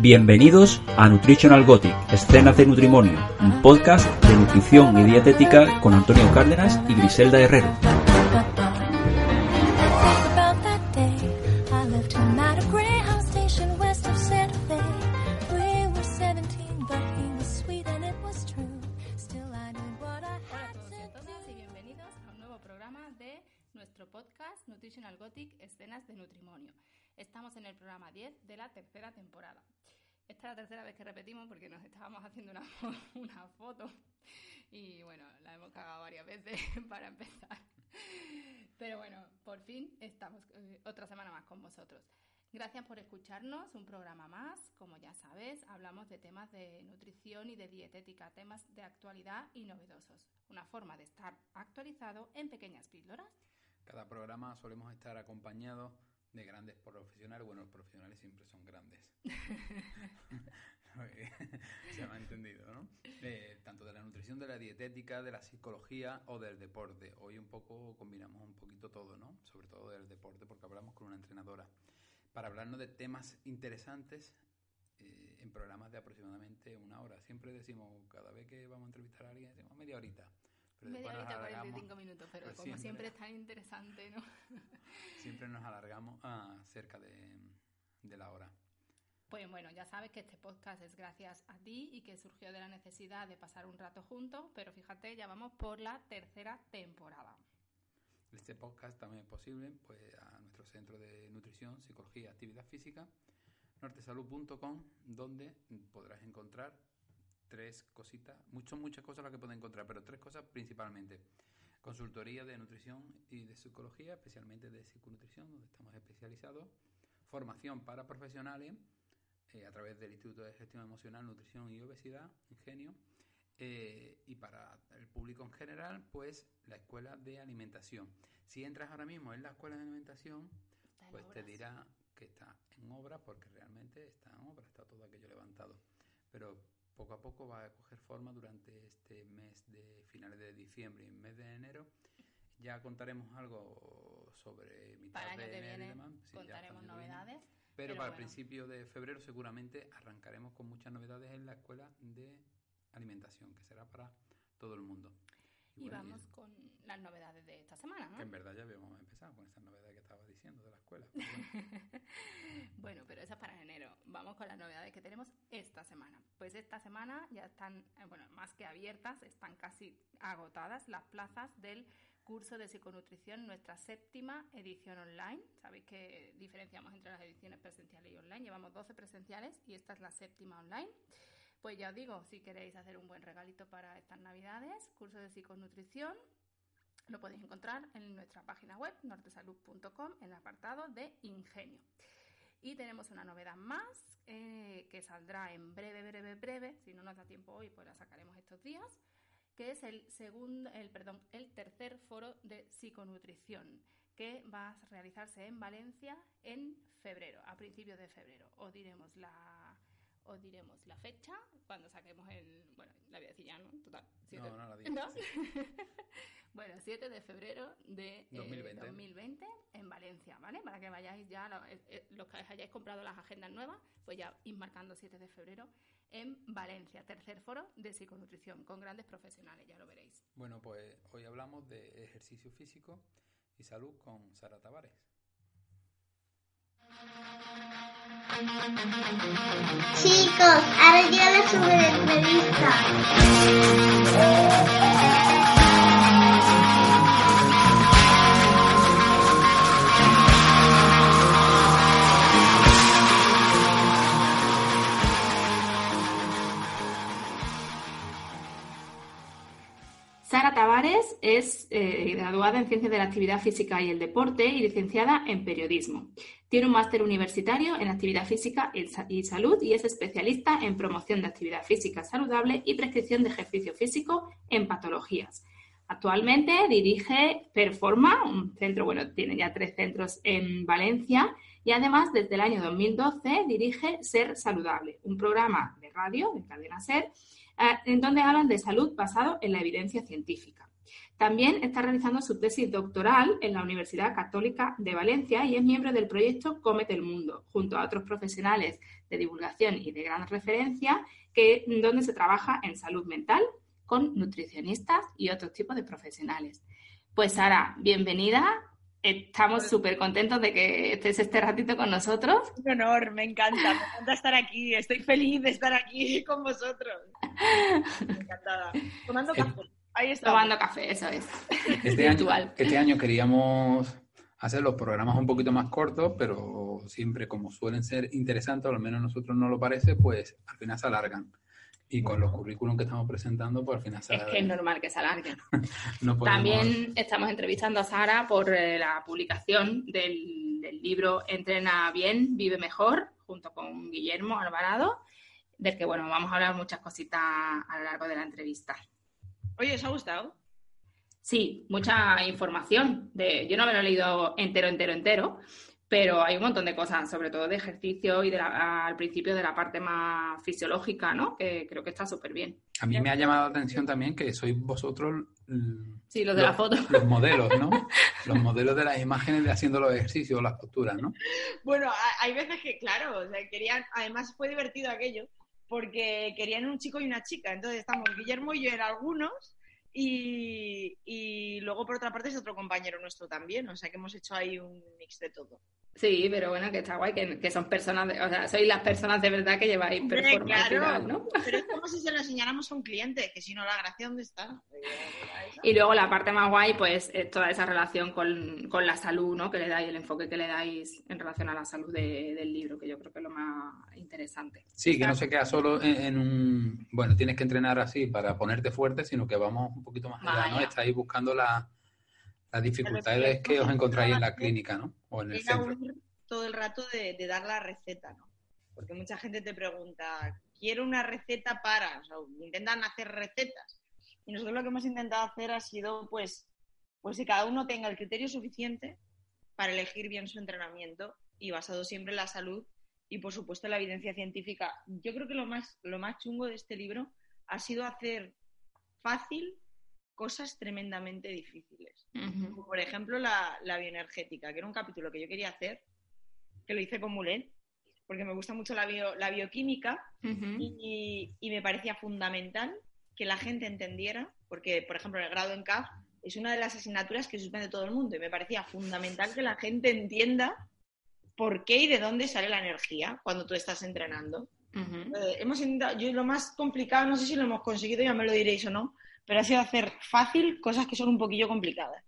Bienvenidos a Nutritional Gothic, escenas de Nutrimonio, un podcast de nutrición y dietética con Antonio Cárdenas y Griselda Herrero. De la psicología o del deporte. Hoy un poco combinamos un poquito todo, ¿no? Sobre todo del deporte, porque hablamos con una entrenadora. Para hablarnos de temas interesantes eh, en programas de aproximadamente una hora. Siempre decimos, cada vez que vamos a entrevistar a alguien, decimos media horita. Media horita, 45 minutos, pero pues como siempre, es tan interesante, ¿no? siempre nos alargamos a cerca de, de la hora. Pues bueno, ya sabes que este podcast es gracias a ti y que surgió de la necesidad de pasar un rato juntos, pero fíjate, ya vamos por la tercera temporada. Este podcast también es posible pues, a nuestro centro de nutrición, psicología y actividad física, nortesalud.com, donde podrás encontrar tres cositas, muchas, muchas cosas las que pueden encontrar, pero tres cosas principalmente. Consultoría de nutrición y de psicología, especialmente de psiconutrición, donde estamos especializados. Formación para profesionales eh, a través del Instituto de Gestión Emocional, Nutrición y Obesidad, Ingenio. Eh, y para el público en general, pues la escuela de alimentación. Si entras ahora mismo en la escuela de alimentación, pues te dirá que está en obra porque realmente está en obra, está todo aquello levantado. Pero poco a poco va a coger forma durante este mes de finales de diciembre y mes de enero. Ya contaremos algo sobre mitad para de enero y demás. contaremos novedades. Pero, para el principio de febrero seguramente arrancaremos con muchas novedades en la escuela de alimentación, que será para todo el mundo. Y, vamos con las novedades de esta semana, ¿no? Que en verdad ya habíamos empezado con esas novedades que estaba diciendo de la escuela. bueno, pero eso es para enero. Vamos con las novedades que tenemos esta semana. Pues esta semana ya están, eh, bueno, más que abiertas, están casi agotadas las plazas del curso de psiconutrición, nuestra séptima edición online. Sabéis que diferenciamos entre las ediciones presenciales y online. Llevamos 12 presenciales y esta es la séptima online. Pues ya os digo, si queréis hacer un buen regalito para estas navidades, curso de psiconutrición, lo podéis encontrar en nuestra página web, nortesalud.com, en el apartado de Ingenio. Y tenemos una novedad más eh, que saldrá en breve, breve, breve. Si no nos da tiempo hoy, pues la sacaremos estos días. Que es el segundo, el perdón, el tercer foro de psiconutrición que va a realizarse en Valencia en febrero, a principios de febrero. Os diremos la os diremos la fecha cuando saquemos el. Bueno, la voy a decir ya, ¿no? Total. no, no la digo. bueno, 7 de febrero de 2020. Eh, en Valencia, ¿vale? Para que vayáis ya, eh, eh, los que hayáis comprado las agendas nuevas, pues ya ir marcando 7 de febrero en Valencia, tercer foro de psiconutrición, con grandes profesionales, ya lo veréis. Bueno, pues hoy hablamos de ejercicio físico y salud con Sara Tavares. Chicos, ahora llega la super entrevista. Es eh, graduada en Ciencias de la Actividad Física y el Deporte y licenciada en Periodismo. Tiene un máster universitario en Actividad Física y Salud y es especialista en promoción de actividad física saludable y prescripción de ejercicio físico en patologías. Actualmente dirige Performa, un centro, bueno, tiene ya tres centros en Valencia y además desde el año 2012 dirige Ser Saludable, un programa de radio de cadena Ser eh, en donde hablan de salud basado en la evidencia científica. También está realizando su tesis doctoral en la Universidad Católica de Valencia y es miembro del proyecto Comete el Mundo, junto a otros profesionales de divulgación y de gran referencia, que, donde se trabaja en salud mental con nutricionistas y otros tipos de profesionales. Pues Sara, bienvenida. Estamos súper contentos de que estés este ratito con nosotros. Un honor, me encanta, me encanta estar aquí. Estoy feliz de estar aquí con vosotros. Encantada. Tomando café. Ahí está. Tomando café, eso es. Este año, este año queríamos hacer los programas un poquito más cortos, pero siempre como suelen ser interesantes, o al menos a nosotros no lo parece, pues al final se alargan. Y con los currículum que estamos presentando, pues al final se Es que es normal que se alarguen. no podemos- También estamos entrevistando a Sara por eh, la publicación del, del libro Entrena bien, vive mejor, junto con Guillermo Alvarado, del que bueno, vamos a hablar muchas cositas a lo largo de la entrevista. Oye, ¿os ha gustado? Sí, mucha información. De, yo no me lo he leído entero, entero, entero, pero hay un montón de cosas, sobre todo de ejercicio y de la- al principio de la parte más fisiológica, ¿no? Que creo que está súper bien. A mí me ha llamado la atención también que sois vosotros Sí, lo de la foto. los modelos, ¿no? Los modelos de las imágenes de haciendo los ejercicios, las posturas, ¿no? Bueno, hay veces que, claro, o sea, querían, además fue divertido aquello, porque querían un chico y una chica. Entonces estamos Guillermo y yo en algunos, y, y luego por otra parte es otro compañero nuestro también. O sea que hemos hecho ahí un mix de todo. Sí, pero bueno, que está guay, que, que son personas, de- o sea, sois las personas de verdad que lleváis performance claro. ¿no? Pero es como si se lo enseñáramos a un cliente, que si no, la gracia, ¿dónde está? Y luego la parte más guay, pues, es toda esa relación con, con la salud, ¿no? Que le dais, el enfoque que le dais en relación a la salud de- del libro, que yo creo que es lo más interesante. Sí, que no se queda solo en, en un... Bueno, tienes que entrenar así para ponerte fuerte, sino que vamos un poquito más allá, ¿no? Vaya. Estáis buscando la- las dificultades que os encontráis en la clínica, ¿no? O en el centro. todo el rato de, de dar la receta, ¿no? Porque mucha gente te pregunta, quiero una receta para, o sea, intentan hacer recetas. Y nosotros lo que hemos intentado hacer ha sido, pues, pues que cada uno tenga el criterio suficiente para elegir bien su entrenamiento y basado siempre en la salud y, por supuesto, en la evidencia científica. Yo creo que lo más, lo más chungo de este libro ha sido hacer fácil cosas tremendamente difíciles. Ujú. Como, por ejemplo, la, la bioenergética, que era un capítulo que yo quería hacer, que lo hice con Mulén, porque me gusta mucho la, bio- la bioquímica Ujú. y, y me parecía fundamental que la gente entendiera, porque, por ejemplo, el grado en CAF es una de las asignaturas que suspende todo el mundo y me parecía fundamental que la gente entienda por qué y de dónde sale la energía cuando tú estás entrenando. Ujú. Eh, hemos intentado, yo lo más complicado, no sé si lo hemos conseguido, ya me lo diréis o no, pero ha sido hacer fácil cosas que son un poquillo complicadas.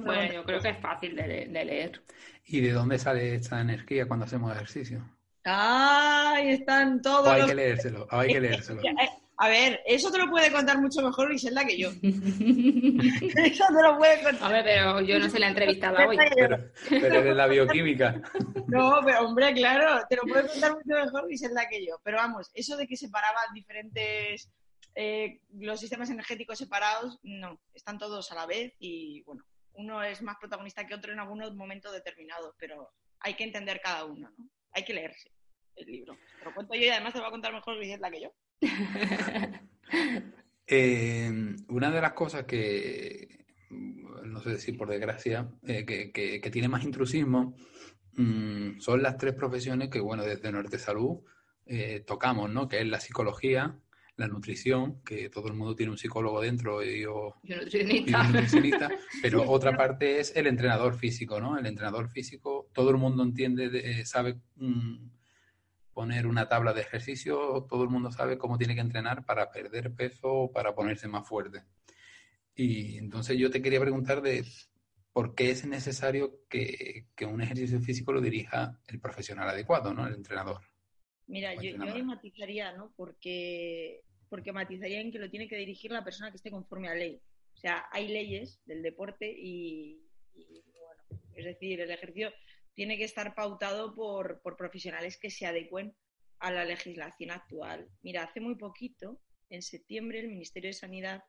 Bueno, yo creo que es fácil de, le- de leer. ¿Y de dónde sale esta energía cuando hacemos ejercicio? ¡Ay! Están todos O hay los- que leérselo, o hay que leérselo. Eh, A ver, eso te lo puede contar mucho mejor Griselda que yo. Eso te lo puede contar. Hombre, pero yo no se la he entrevistado hoy. Pero, pero eres la bioquímica. No, pero hombre, claro, te lo puede contar mucho mejor Griselda que yo. Pero vamos, eso de que separaban diferentes, eh, los sistemas energéticos separados, no, están todos a la vez y bueno, uno es más protagonista que otro en algunos momentos determinados, pero hay que entender cada uno, ¿no? Hay que leerse el libro. Te lo cuento yo y además te lo va a contar mejor Griselda que yo. Eh, una de las cosas que, no sé si por desgracia, eh, que, que- tiene más intrusismo, mm, son las tres profesiones que, bueno, desde Norte Salud tocamos, ¿no? Que es la psicología, la nutrición, que todo el mundo tiene un psicólogo dentro y, o- Yo y un nutricionista. nutricionista, pero otra parte es el entrenador físico, ¿no? El entrenador físico, todo el mundo entiende, de- eh, sabe mm, poner una tabla de ejercicio, todo el mundo sabe cómo tiene que entrenar para perder peso o para ponerse más fuerte. Y entonces yo te quería preguntar de por qué es necesario que, que un ejercicio físico lo dirija el profesional adecuado, ¿no? El entrenador. Mira, yo, yo ahí matizaría, ¿no? Porque, porque matizaría en que lo tiene que dirigir la persona que esté conforme a ley. O sea, hay leyes del deporte y, bueno, es decir, el ejercicio tiene que estar pautado por, por profesionales que se adecuen a la legislación actual. Mira, hace muy poquito, en septiembre, el Ministerio de Sanidad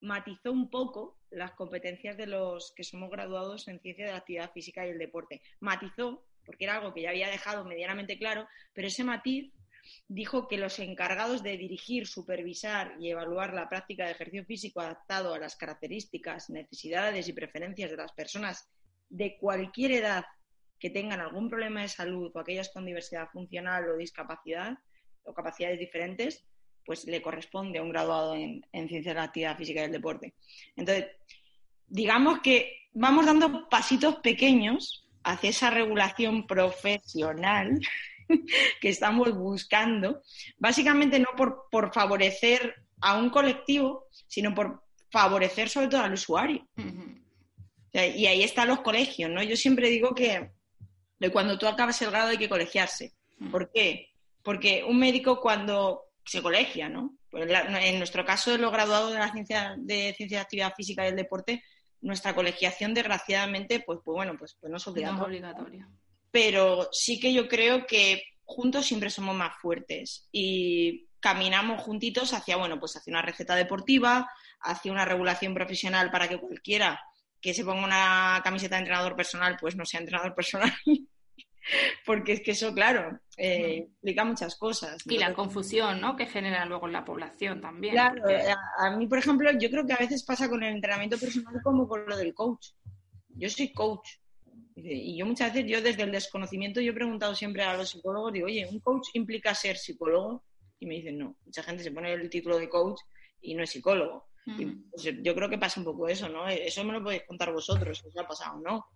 matizó un poco las competencias de los que somos graduados en ciencia de la actividad física y el deporte. Matizó, porque era algo que ya había dejado medianamente claro, pero ese matiz dijo que los encargados de dirigir, supervisar y evaluar la práctica de ejercicio físico adaptado a las características, necesidades y preferencias de las personas de cualquier edad que tengan algún problema de salud o aquellas con diversidad funcional o discapacidad o capacidades diferentes, pues le corresponde a un graduado en, en ciencias de la actividad física y del deporte. Entonces, digamos que vamos dando pasitos pequeños hacia esa regulación profesional que estamos buscando, básicamente no por, por, favorecer a un colectivo, sino por favorecer sobre todo al usuario. Uh -huh. o sea, y ahí están los colegios, ¿no? Yo siempre digo que de cuando tú acabas el grado hay que colegiarse. ¿Por qué? Porque un médico cuando se colegia, ¿no? Pues en nuestro caso, los graduados de la ciencia de ciencia de actividad física y el deporte, nuestra colegiación, desgraciadamente, pues, pues bueno, pues, pues no es obligatoria. No es obligatoria. Pero sí que yo creo que juntos siempre somos más fuertes y caminamos juntitos hacia, bueno, pues hacia una receta deportiva, hacia una regulación profesional para que cualquiera que se ponga una camiseta de entrenador personal, pues no sea entrenador personal. Porque es que eso, claro, eh, explica muchas cosas. Y la confusión, ¿no? Que genera luego en la población también. Claro, porque... a, a, mí, por ejemplo, yo creo que a veces pasa con el entrenamiento personal como con lo del coach. Yo soy coach. Y yo muchas veces, yo desde el desconocimiento, yo he preguntado siempre a los psicólogos, digo, oye, ¿un coach implica ser psicólogo? Y me dicen, no. Mucha gente se pone el título de coach y no es psicólogo. Mm. Y, pues, yo creo que pasa un poco eso, ¿no? Eso me lo podéis contar vosotros, si os ha pasado, ¿no?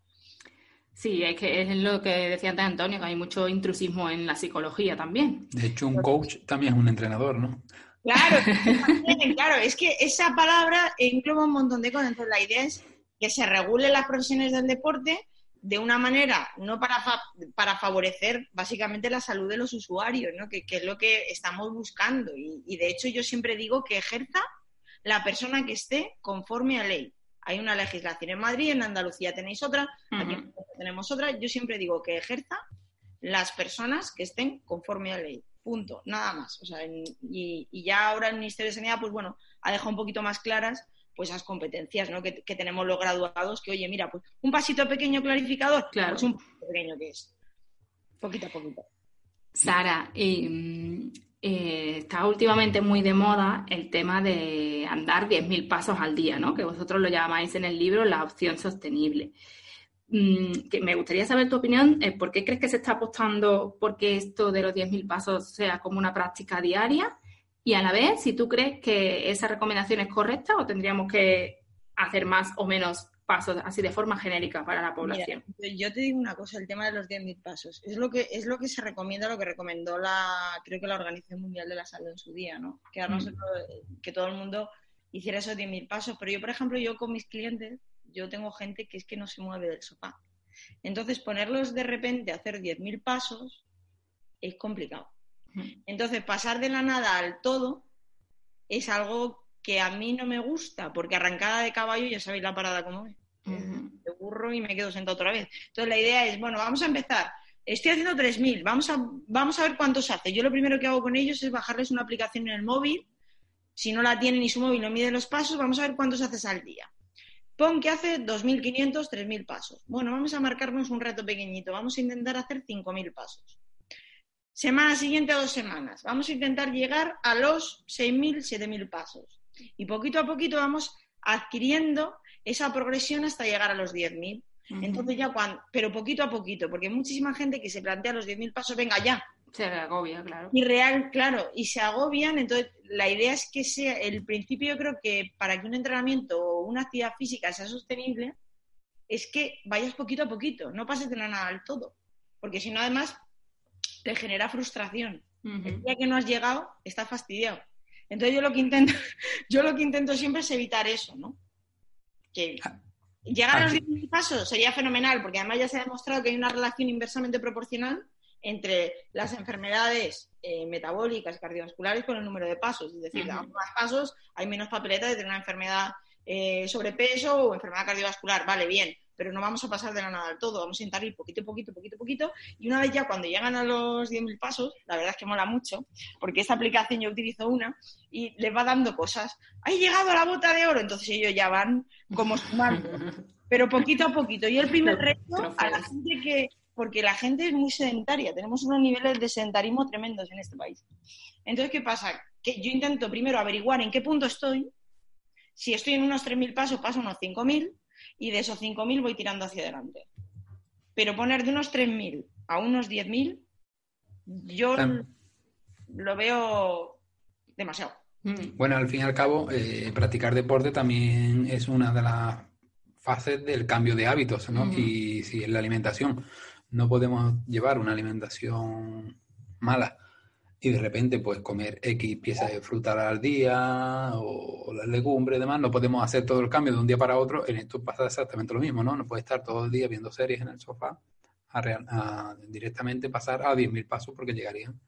Sí, es que es lo que decía antes Antonio, que hay mucho intrusismo en la psicología también. De hecho, un coach también es un entrenador, ¿no? Claro, también, claro, es que esa palabra engloba un montón de cosas. Entonces, la idea es que se regulen las profesiones del deporte de una manera no para, fa para favorecer básicamente la salud de los usuarios, ¿no? que, que es lo que estamos buscando. Y, y de hecho, yo siempre digo que ejerza la persona que esté conforme a ley hay una legislación en Madrid, en Andalucía tenéis otra, uh -huh. aquí tenemos otra. Yo siempre digo que ejerza las personas que estén conforme a ley. Punto, nada más. O sea, en, y, y, ya ahora el Ministerio de Sanidad, pues bueno, ha dejado un poquito más claras pues esas competencias ¿no? que, que, tenemos los graduados, que oye, mira, pues un pasito pequeño clarificador, claro. pues un pasito pequeño que es. Poquito a poquito. Sara, eh, eh, está últimamente muy de moda el tema de andar 10.000 pasos al día, ¿no? Que vosotros lo llamáis en el libro la opción sostenible. Mm, que me gustaría saber tu opinión, eh, ¿por qué crees que se está apostando porque esto de los 10.000 pasos sea como una práctica diaria? Y a la vez, si tú crees que esa recomendación es correcta o tendríamos que hacer más o menos pasos así de forma genérica para la población. Mira, yo te digo una cosa, el tema de los 10.000 pasos. Es lo que es lo que se recomienda, lo que recomendó la creo que la Organización Mundial de la Salud en su día, ¿no? Que, mm. que todo el mundo hiciera esos 10.000 pasos. Pero yo, por ejemplo, yo con mis clientes, yo tengo gente que es que no se mueve del sofá. Entonces, ponerlos de repente a hacer 10.000 pasos es complicado. Entonces, pasar de la nada al todo es algo que a mí no me gusta, porque arrancada de caballo ya sabéis la parada como es. Uh -huh. Me burro y me quedo sentado otra vez. Entonces la idea es, bueno, vamos a empezar. Estoy haciendo 3.000, vamos a, vamos a ver cuántos hace. Yo lo primero que hago con ellos es bajarles una aplicación en el móvil. Si no la tienen y su móvil no mide los pasos, vamos a ver cuántos haces al día. Pon que hace 2.500, 3.000 pasos. Bueno, vamos a marcarnos un reto pequeñito. Vamos a intentar hacer 5.000 pasos. Semana siguiente a dos semanas. Vamos a intentar llegar a los 6.000, 7.000 pasos. Y poquito a poquito vamos adquiriendo esa progresión hasta llegar a los 10.000. Uh -huh. Entonces ya cuando, pero poquito a poquito, porque hay muchísima gente que se plantea los 10.000 pasos, venga ya. Se agobia, claro. Y real, claro, y se agobian, entonces la idea es que sea, el principio yo creo que para que un entrenamiento o una actividad física sea sostenible, es que vayas poquito a poquito, no pases de la nada al todo, porque si no además te genera frustración. Uh -huh. El día que no has llegado, estás fastidiado. Entonces yo lo que intento, yo lo que intento siempre es evitar eso, ¿no? Que llegar a los 10.000 pasos sería fenomenal, porque además ya se ha demostrado que hay una relación inversamente proporcional entre las enfermedades eh, metabólicas cardiovasculares con el número de pasos. Es decir, uh -huh. más pasos, hay menos papeleta de tener una enfermedad eh, sobrepeso o enfermedad cardiovascular. Vale, bien pero no vamos a pasar de la nada al todo, vamos a intentar ir poquito, poquito, poquito, poquito, y una vez ya cuando llegan a los 10.000 pasos, la verdad es que mola mucho, porque esta aplicación yo utilizo una y les va dando cosas. ¡Hay llegado a la bota de oro! Entonces ellos ya van como sumando, pero poquito a poquito. Y el primer reto a la gente que, porque la gente es muy sedentaria, tenemos unos niveles de sedentarismo tremendos en este país. Entonces, ¿qué pasa? Que yo intento primero averiguar en qué punto estoy. Si estoy en unos 3.000 pasos, paso unos 5.000 y de esos 5.000 voy tirando hacia adelante. Pero poner de unos 3.000 a unos 10.000, yo lo veo demasiado. Mm. Bueno, al fin y al cabo, eh, practicar deporte también es una de las fases del cambio de hábitos, ¿no? Y si en la alimentación no podemos llevar una alimentación mala y de repente pues comer X piezas de fruta al día o las legumbres y demás, no podemos hacer todo el cambio de un día para otro. En esto pasa exactamente lo mismo, ¿no? No puede estar todo el día viendo series en el sofá a, directamente pasar a 10.000 pasos porque llegarían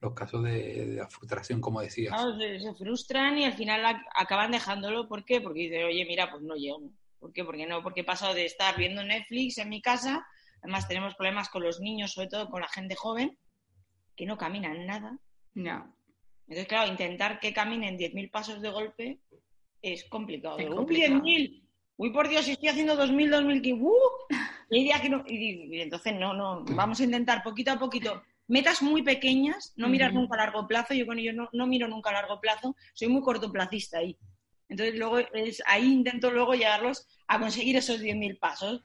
los casos de, frustración, como decías. Se, frustran y al final ac- acaban dejándolo. ¿Por qué? Porque dicen, oye, mira, pues no llego. ¿Por qué? Porque no, porque he pasado de estar viendo Netflix en mi casa. Además, tenemos problemas con los niños, sobre todo con la gente joven, que no caminan nada. Ya. Entonces, claro, intentar que caminen 10.000 pasos de golpe es complicado. Es complicado. ¡Uy, 10.000! ¡Uy, por Dios, si estoy haciendo 2.000, 2.000! ¡Uh! Y que no- y- entonces, no, no. Vamos a intentar poquito a poquito. Metas muy pequeñas, no mirar nunca a largo plazo. Yo con ellos no, no miro nunca a largo plazo. Soy muy cortoplacista ahí. Entonces, luego es, ahí intento luego llevarlos a conseguir esos 10.000 pasos.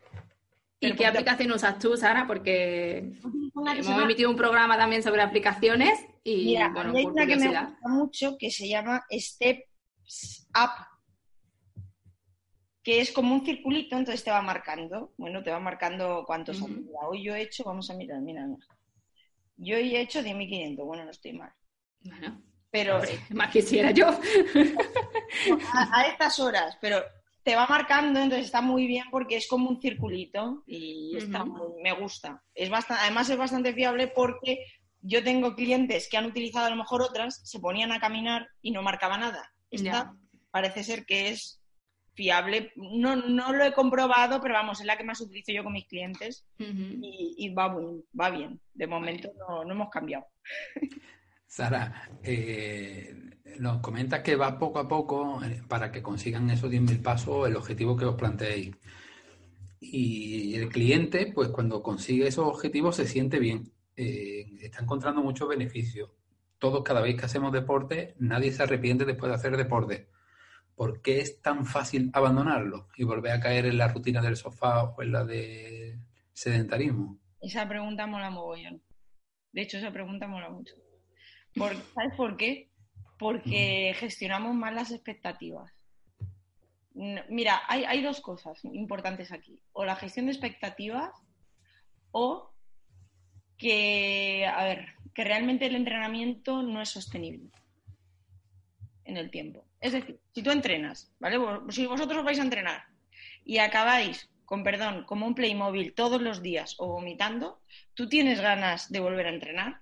¿Y qué aplicación usas tú, Sara? Porque hemos llama- emitido un programa también sobre aplicaciones y, Mira, bueno, hay por una que me gusta mucho que se llama Steps Up, que es como un circulito, entonces te va marcando, bueno, te va marcando cuántos has Mira, Hoy yo he hecho, vamos a mirar, mira, mira. Yo hoy he hecho 10.500, bueno, no estoy mal. Bueno, Pero hombre, más quisiera yo. a, a estas horas, pero te va marcando, entonces está muy bien porque es como un circulito y está muy- me gusta. Es bastante, además es bastante fiable porque yo tengo clientes que han utilizado a lo mejor otras, se ponían a caminar y no marcaba nada. Esta parece ser que es fiable. No, no lo he comprobado, pero vamos, es la que más utilizo yo con mis clientes y, y va, va bien. De momento no, no hemos cambiado. Sara, eh, nos comentas que va poco a poco eh, para que consigan esos 10.000 pasos el objetivo que os planteéis. Y el cliente, pues cuando consigue esos objetivos se siente bien, eh, está encontrando muchos beneficios. Todos, cada vez que hacemos deporte, nadie se arrepiente después de hacer deporte. ¿Por qué es tan fácil abandonarlo y volver a caer en la rutina del sofá o en la de sedentarismo? Esa pregunta mola mogollón. De hecho, esa pregunta mola mucho. Por- ¿Sabes por qué? Porque gestionamos mal las expectativas. Mira, hay, hay dos cosas importantes aquí. O la gestión de expectativas o que, a ver, que realmente el entrenamiento no es sostenible en el tiempo. Es decir, si tú entrenas, ¿vale? Vos- Si vosotros vais a entrenar y acabáis, con perdón, como un Playmobil todos los días o vomitando, ¿tú tienes ganas de volver a entrenar?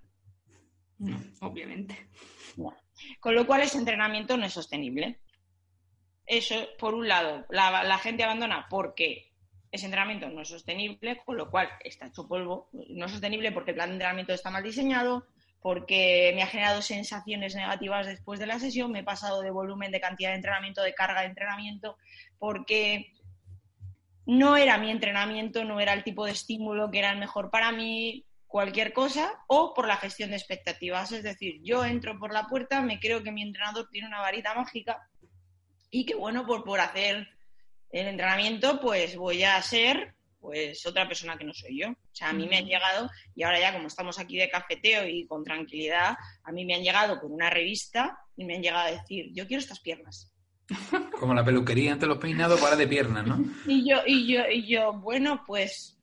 No, obviamente. No. Con lo cual ese entrenamiento no es sostenible. Eso, por un lado, la, la gente abandona porque ese entrenamiento no es sostenible, con lo cual está hecho polvo. No es sostenible porque el plan de entrenamiento está mal diseñado, porque me ha generado sensaciones negativas después de la sesión, me he pasado de volumen, de cantidad de entrenamiento, de carga de entrenamiento, porque no era mi entrenamiento, no era el tipo de estímulo que era el mejor para mí, cualquier cosa, o por la gestión de expectativas. Es decir, yo entro por la puerta, me creo que mi entrenador tiene una varita mágica y que, bueno, por, por hacer el entrenamiento, pues voy a ser pues otra persona que no soy yo. O sea, a mí me han llegado, y ahora ya como estamos aquí de cafeteo y con tranquilidad, a mí me han llegado con una revista y me han llegado a decir, yo quiero estas piernas. Como la peluquería ante los peinados, para de piernas, ¿no? Y yo, y yo, y yo, bueno, pues,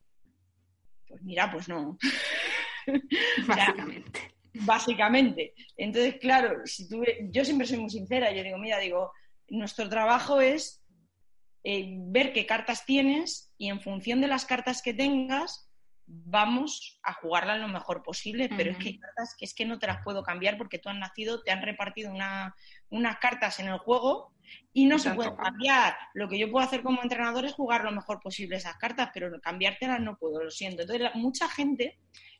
pues mira, pues no. Básicamente. Básicamente. Entonces, claro, si tú, yo siempre soy muy sincera, yo digo, mira, digo, nuestro trabajo es eh, ver qué cartas tienes y en función de las cartas que tengas, vamos a jugarla lo mejor posible, pero es que hay cartas que es que no te las puedo cambiar porque tú has nacido, te han repartido una, unas cartas en el juego y no se pueden cambiar. Lo que yo puedo hacer como entrenador es jugar lo mejor posible esas cartas, pero cambiártelas no puedo, lo siento. Entonces, la- mucha gente,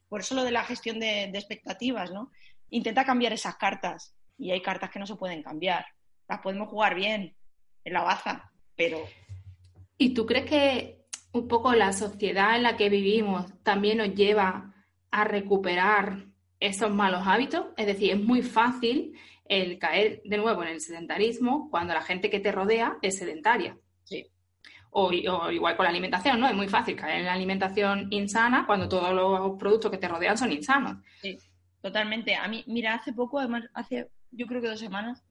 por eso lo de la gestión de, de expectativas, ¿no? Intenta cambiar esas cartas y hay cartas que no se pueden cambiar. Las podemos jugar bien en la baza, pero ¿Y tú crees que un poco la sociedad en la que vivimos también nos lleva a recuperar esos malos hábitos. Es decir, es muy fácil el caer de nuevo en el sedentarismo cuando la gente que te rodea es sedentaria. Sí. O, o igual con la alimentación, ¿no? Es muy fácil caer en la alimentación insana cuando todos los productos que te rodean son insanos. Sí, totalmente. A mí, mira, hace poco, además, hace yo creo que dos semanas,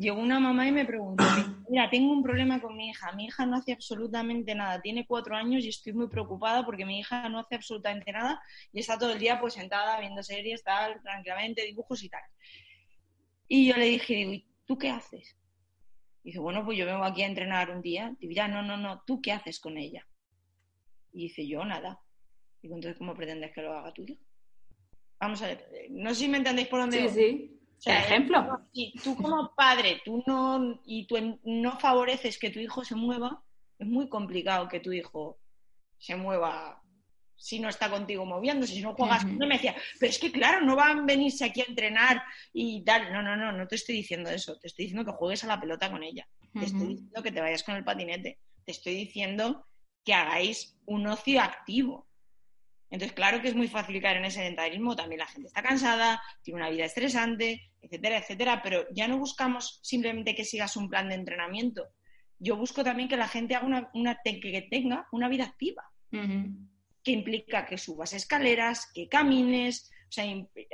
llegó una mamá y me preguntó, mira, tengo un problema con mi hija, mi hija no hace absolutamente nada, tiene cuatro años y estoy muy preocupada porque mi hija no hace absolutamente nada y está todo el día pues sentada viendo series, tal, tranquilamente, dibujos y tal. Y yo le dije, digo, ¿y tú qué haces? Y dice, bueno, pues yo vengo aquí a entrenar un día. Digo, ya, no, no, no, ¿tú qué haces con ella? Y dice, yo nada. Digo, entonces, ¿cómo pretendes que lo haga hija? Vamos a ver, no sé si me entendéis por dónde Sí, voy. sí. O sea, Ejemplo. Si tú como padre, tú no, y tú no favoreces que tu hijo se mueva, es muy complicado que tu hijo se mueva si no está contigo moviéndose, si no juegas Ujú. con él. Me decía, pero es que claro, no van a venirse aquí a entrenar y tal. No, no, no, no te estoy diciendo eso. Te estoy diciendo que juegues a la pelota con ella. Te estoy diciendo que te vayas con el patinete. Te estoy diciendo que hagáis un ocio activo. Entonces, claro que es muy fácil caer en ese sedentarismo. También la gente está cansada, tiene una vida estresante, etcétera, etcétera. Pero ya no buscamos simplemente que sigas un plan de entrenamiento. Yo busco también que la gente haga una, que tenga una vida activa que implica que subas escaleras, que camines. O sea,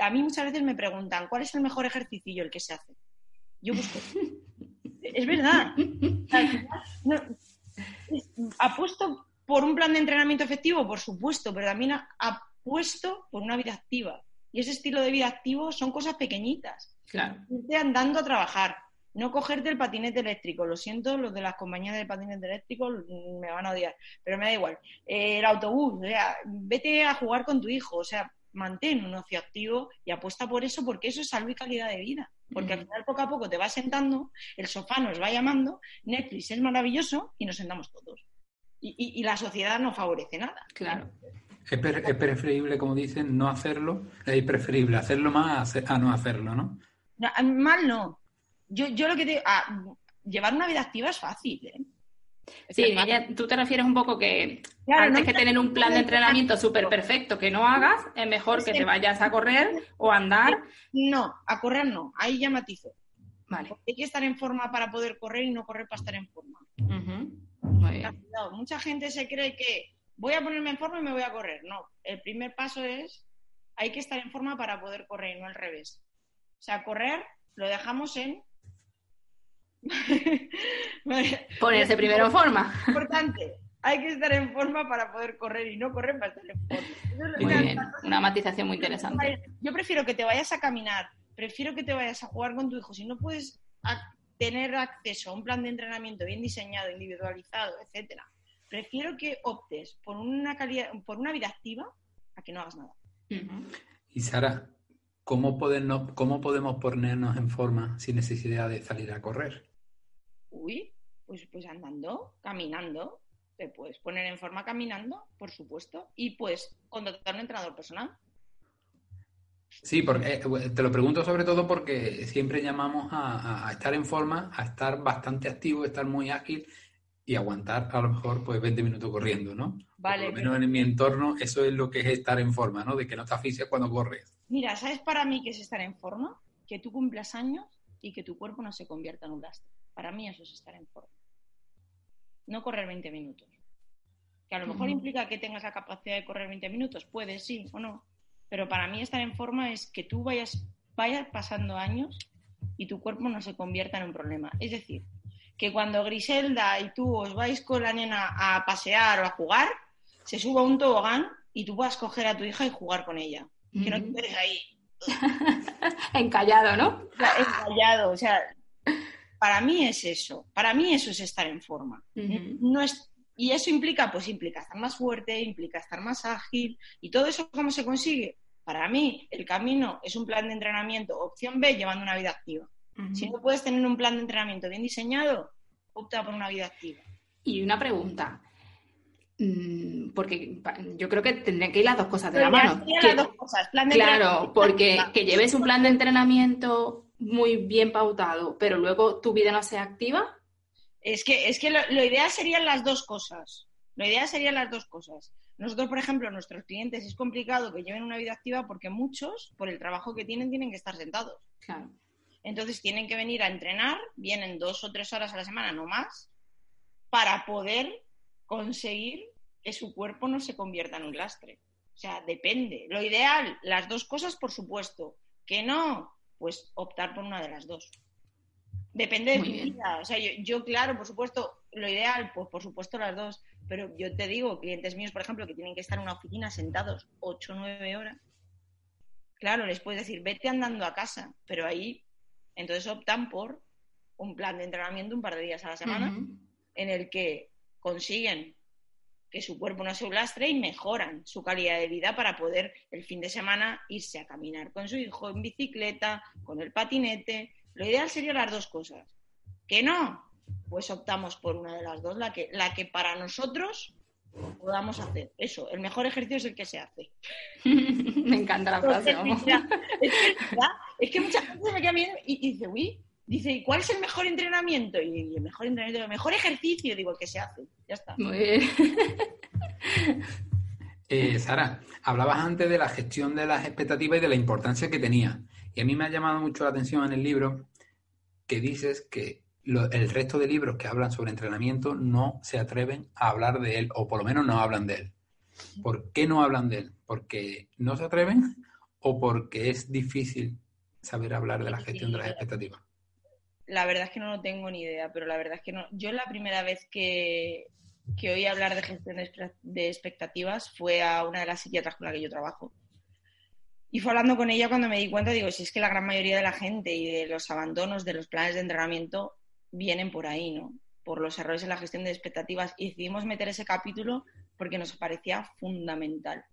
a mí muchas veces me preguntan, ¿cuál es el mejor ejercicio el que se hace? Yo busco. es verdad. No- es- apuesto por un plan de entrenamiento efectivo, por supuesto, pero también apuesto por una vida activa. Y ese estilo de vida activo son cosas pequeñitas Claro. irte andando a trabajar, no cogerte el patinete eléctrico. Lo siento, los de las compañías de patinete eléctrico me van a odiar, pero me da igual. Eh, el autobús, o sea, vete a jugar con tu hijo, o sea, mantén un ocio activo y apuesta por eso porque eso es salud y calidad de vida. Porque al final poco a poco te vas sentando, el sofá nos va llamando, Netflix es maravilloso y nos sentamos todos. Y, y- y la sociedad no favorece nada. Claro. Es, pre- es preferible, como dicen, no hacerlo. Es preferible hacerlo más a, hacer- a no hacerlo, ¿no? No, mal no. Yo, yo lo que te... ah, llevar una vida activa es fácil, ¿eh? Sí, ella- tú te refieres un poco que Claro, antes no que tener un plan de entrenamiento súper perfecto que no hagas, es mejor que te vayas a correr o a andar. No, a correr no, ahí ya matizo. Vale. Porque hay que estar en forma para poder correr y no correr para estar en forma. Muy Ten bien. cuidado, Mucha gente se cree que voy a ponerme en forma y me voy a correr. No, el primer paso es hay que estar en forma para poder correr y no al revés. O sea, correr lo dejamos en... Ponerse primero en forma. importante. Hay que estar en forma para poder correr y no correr para estar en forma. Muy sea, bien. Una matización muy interesante. Yo prefiero que te vayas a caminar, prefiero que te vayas a jugar con tu hijo. Si no puedes a- tener acceso a un plan de entrenamiento bien diseñado, individualizado, etcétera, prefiero que optes por una calidad, por una vida activa a que no hagas nada. Y Sara, ¿cómo, podernos- ¿cómo podemos ponernos en forma sin necesidad de salir a correr? Uy, pues, pues andando, caminando. Te puedes poner en forma caminando, por supuesto, y pues contratar un entrenador personal. Sí, porque eh, te lo pregunto sobre todo porque siempre llamamos a, estar en forma, a estar bastante activo, estar muy ágil y aguantar a lo mejor pues 20 minutos corriendo, ¿no? O Vale, por lo menos en mi entorno eso es lo que es estar en forma, ¿no? De que no te asfixias cuando corres. Mira, ¿sabes para mí qué es estar en forma? Que tú cumplas años y que tu cuerpo no se convierta en un lastre. Para mí eso es estar en forma. No correr 20 minutos. Que a lo mejor implica que tengas la capacidad de correr 20 minutos, puede, sí o no. Pero para mí estar en forma es que tú vayas, vayas pasando años y tu cuerpo no se convierta en un problema. Es decir, que cuando Griselda y tú os vais con la nena a pasear o a jugar, se suba un tobogán y tú puedas coger a tu hija y jugar con ella. Que no te quedes ahí Encallado, ¿no? encallado. O sea, para mí es eso. Para mí eso es estar en forma. No es, y eso implica, pues implica estar más fuerte, implica estar más ágil. ¿Y todo eso cómo se consigue? Para mí, el camino es un plan de entrenamiento. Opción B, llevando una vida activa. Si no puedes tener un plan de entrenamiento bien diseñado, opta por una vida activa. Y una pregunta. Mm, Porque yo creo que tendrían que ir las dos cosas de la Pero mano. Que- las dos cosas. Plan de Claro, porque que lleves un plan de entrenamiento muy bien pautado, pero luego tu vida no sea activa. Es que, es que lo, lo ideal serían las dos cosas. Lo ideal serían las dos cosas. Nosotros, por ejemplo, nuestros clientes es complicado que lleven una vida activa porque muchos, por el trabajo que tienen, tienen que estar sentados. Claro. Entonces tienen que venir a entrenar, vienen dos o tres horas a la semana, no más, para poder conseguir que su cuerpo no se convierta en un lastre. O sea, depende. Lo ideal, las dos cosas, por supuesto. Que no, pues optar por una de las dos. Depende de Muy tu bien. vida. O sea, yo, yo, claro, por supuesto, lo ideal, pues por supuesto las dos. Pero yo te digo, clientes míos, por ejemplo, que tienen que estar en una oficina sentados 8 o 9 horas, claro, les puedes decir, vete andando a casa, pero ahí entonces optan por un plan de entrenamiento un par de días a la semana en el que consiguen que su cuerpo no se lastre y mejoran su calidad de vida para poder el fin de semana irse a caminar con su hijo en bicicleta, con el patinete. Lo ideal sería las dos cosas. ¿Que no? Pues optamos por una de las dos, la que, la que para nosotros podamos hacer. Eso, el mejor ejercicio es el que se hace. Me encanta la frase, vamos. Mira, es, que, es verdad, es que mucha gente se me queda viendo y, y dice, uy, dice, ¿y cuál es el mejor entrenamiento? Y, el mejor entrenamiento, el mejor ejercicio, digo, el que se hace. Ya está. Muy bien. Eh, Sara, hablabas antes de la gestión de las expectativas y de la importancia que tenía. Y a mí me ha llamado mucho la atención en el libro que dices que lo- el resto de libros que hablan sobre entrenamiento no se atreven a hablar de él, o por lo menos no hablan de él. ¿Por qué no hablan de él? ¿Porque no se atreven o porque es difícil saber hablar de la gestión de las expectativas? La verdad es que no lo tengo ni idea, pero la verdad es que no. Yo la primera vez que, que oí hablar de gestión de expectativas fue a una de las psiquiatras con la que yo trabajo. Y fue hablando con ella cuando me di cuenta, digo, si es que la gran mayoría de la gente y de los abandonos de los planes de entrenamiento vienen por ahí, ¿no? Por los errores en la gestión de expectativas. Y decidimos meter ese capítulo porque nos parecía fundamental.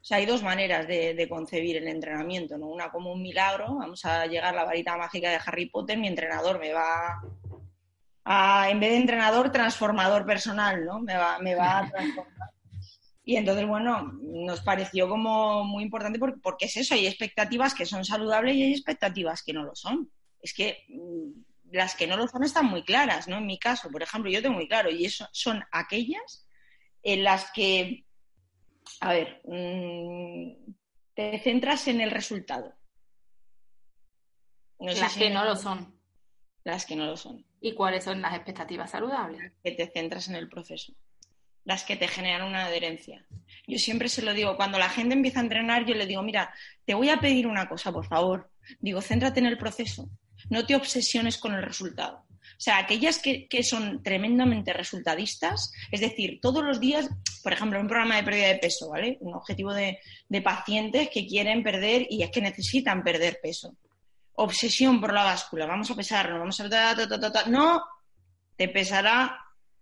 O sea, hay dos maneras de, concebir el entrenamiento, ¿no? Una como un milagro, vamos a llegar a la varita mágica de Harry Potter, mi entrenador me va a, en vez de entrenador, transformador personal, ¿no? Me va, me va a transformar. Y entonces, bueno, nos pareció como muy importante porque, porque es eso, hay expectativas que son saludables y hay expectativas que no lo son. Es que mm, las que no lo son están muy claras, ¿no? En mi caso, por ejemplo, yo tengo muy claro, y eso son aquellas en las que, a ver, mm, te centras en el resultado. No sé Las si que no lo son. Las que no lo son. ¿Y cuáles son las expectativas saludables? que te centras en el proceso, las que te generan una adherencia. Yo siempre se lo digo, cuando la gente empieza a entrenar, yo le digo, mira, te voy a pedir una cosa, por favor. Digo, céntrate en el proceso, no te obsesiones con el resultado. O sea, aquellas que, que son tremendamente resultadistas, es decir, todos los días, por ejemplo, un programa de pérdida de peso, ¿vale? Un objetivo de, de pacientes que quieren perder y es que necesitan perder peso. Obsesión por la báscula, vamos a pesarnos, vamos a... No, te pesará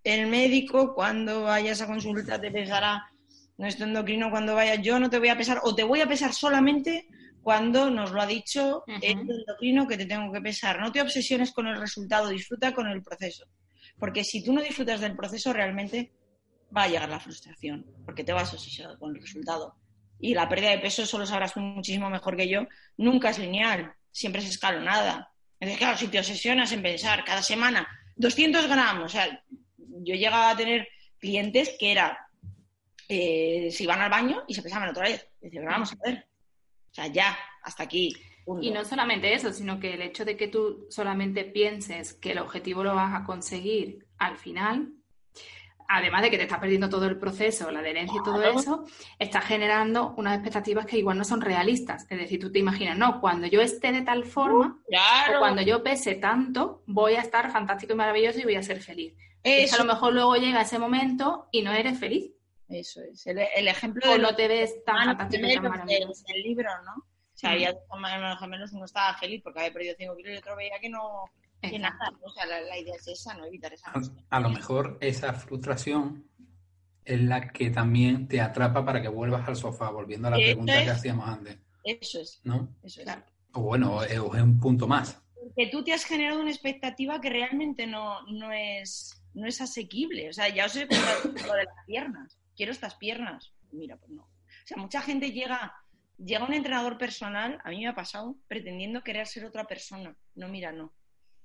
el médico cuando vayas a consulta, te pesará nuestro endocrino cuando vayas. Yo no te voy a pesar, o te voy a pesar solamente cuando nos lo ha dicho el endocrino que te tengo que pesar. No te obsesiones con el resultado, disfruta con el proceso. Porque si tú no disfrutas del proceso, realmente va a llegar la frustración, porque te vas obsesionado con el resultado. Y la pérdida de peso, eso lo sabrás tú muchísimo mejor que yo, nunca es lineal, siempre es escalonada. Entonces, claro, si te obsesionas en pensar cada semana 200 gramos, o sea, yo llegaba a tener clientes que era, eh, se iban al baño y se pesaban otra vez. Y decía, pero vamos a ver, o sea, ya, hasta aquí. punto. Y no solamente eso, sino que el hecho de que tú solamente pienses que el objetivo lo vas a conseguir al final, además de que te estás perdiendo todo el proceso, la adherencia y todo eso, estás generando unas expectativas que igual no son realistas. Es decir, tú te imaginas, no, cuando yo esté de tal forma, Claro, o cuando yo pese tanto, voy a estar fantástico y maravilloso y voy a ser feliz. Es a lo mejor luego llega ese momento y no eres feliz. eso es. El, el ejemplo O de no te ves tan fantástico tan del libro, ¿no? O sea, había dos hermanos gemelos, uno estaba feliz porque había perdido 5 kilos y otro veía que no, que nada. O sea, la, la idea es esa, ¿no? Evitar esa A, a lo mejor esa frustración es la que también te atrapa para que vuelvas al sofá, volviendo a la pregunta que hacíamos antes, Eso es, ¿no? eso es. Claro. O bueno, es un punto más. que tú te has generado una expectativa que realmente no, no, es, no es asequible. O sea, ya os he contado de las piernas. Quiero estas piernas. Mira, pues no. O sea, mucha gente llega, llega un entrenador personal, a mí me ha pasado, pretendiendo querer ser otra persona. No, mira, no.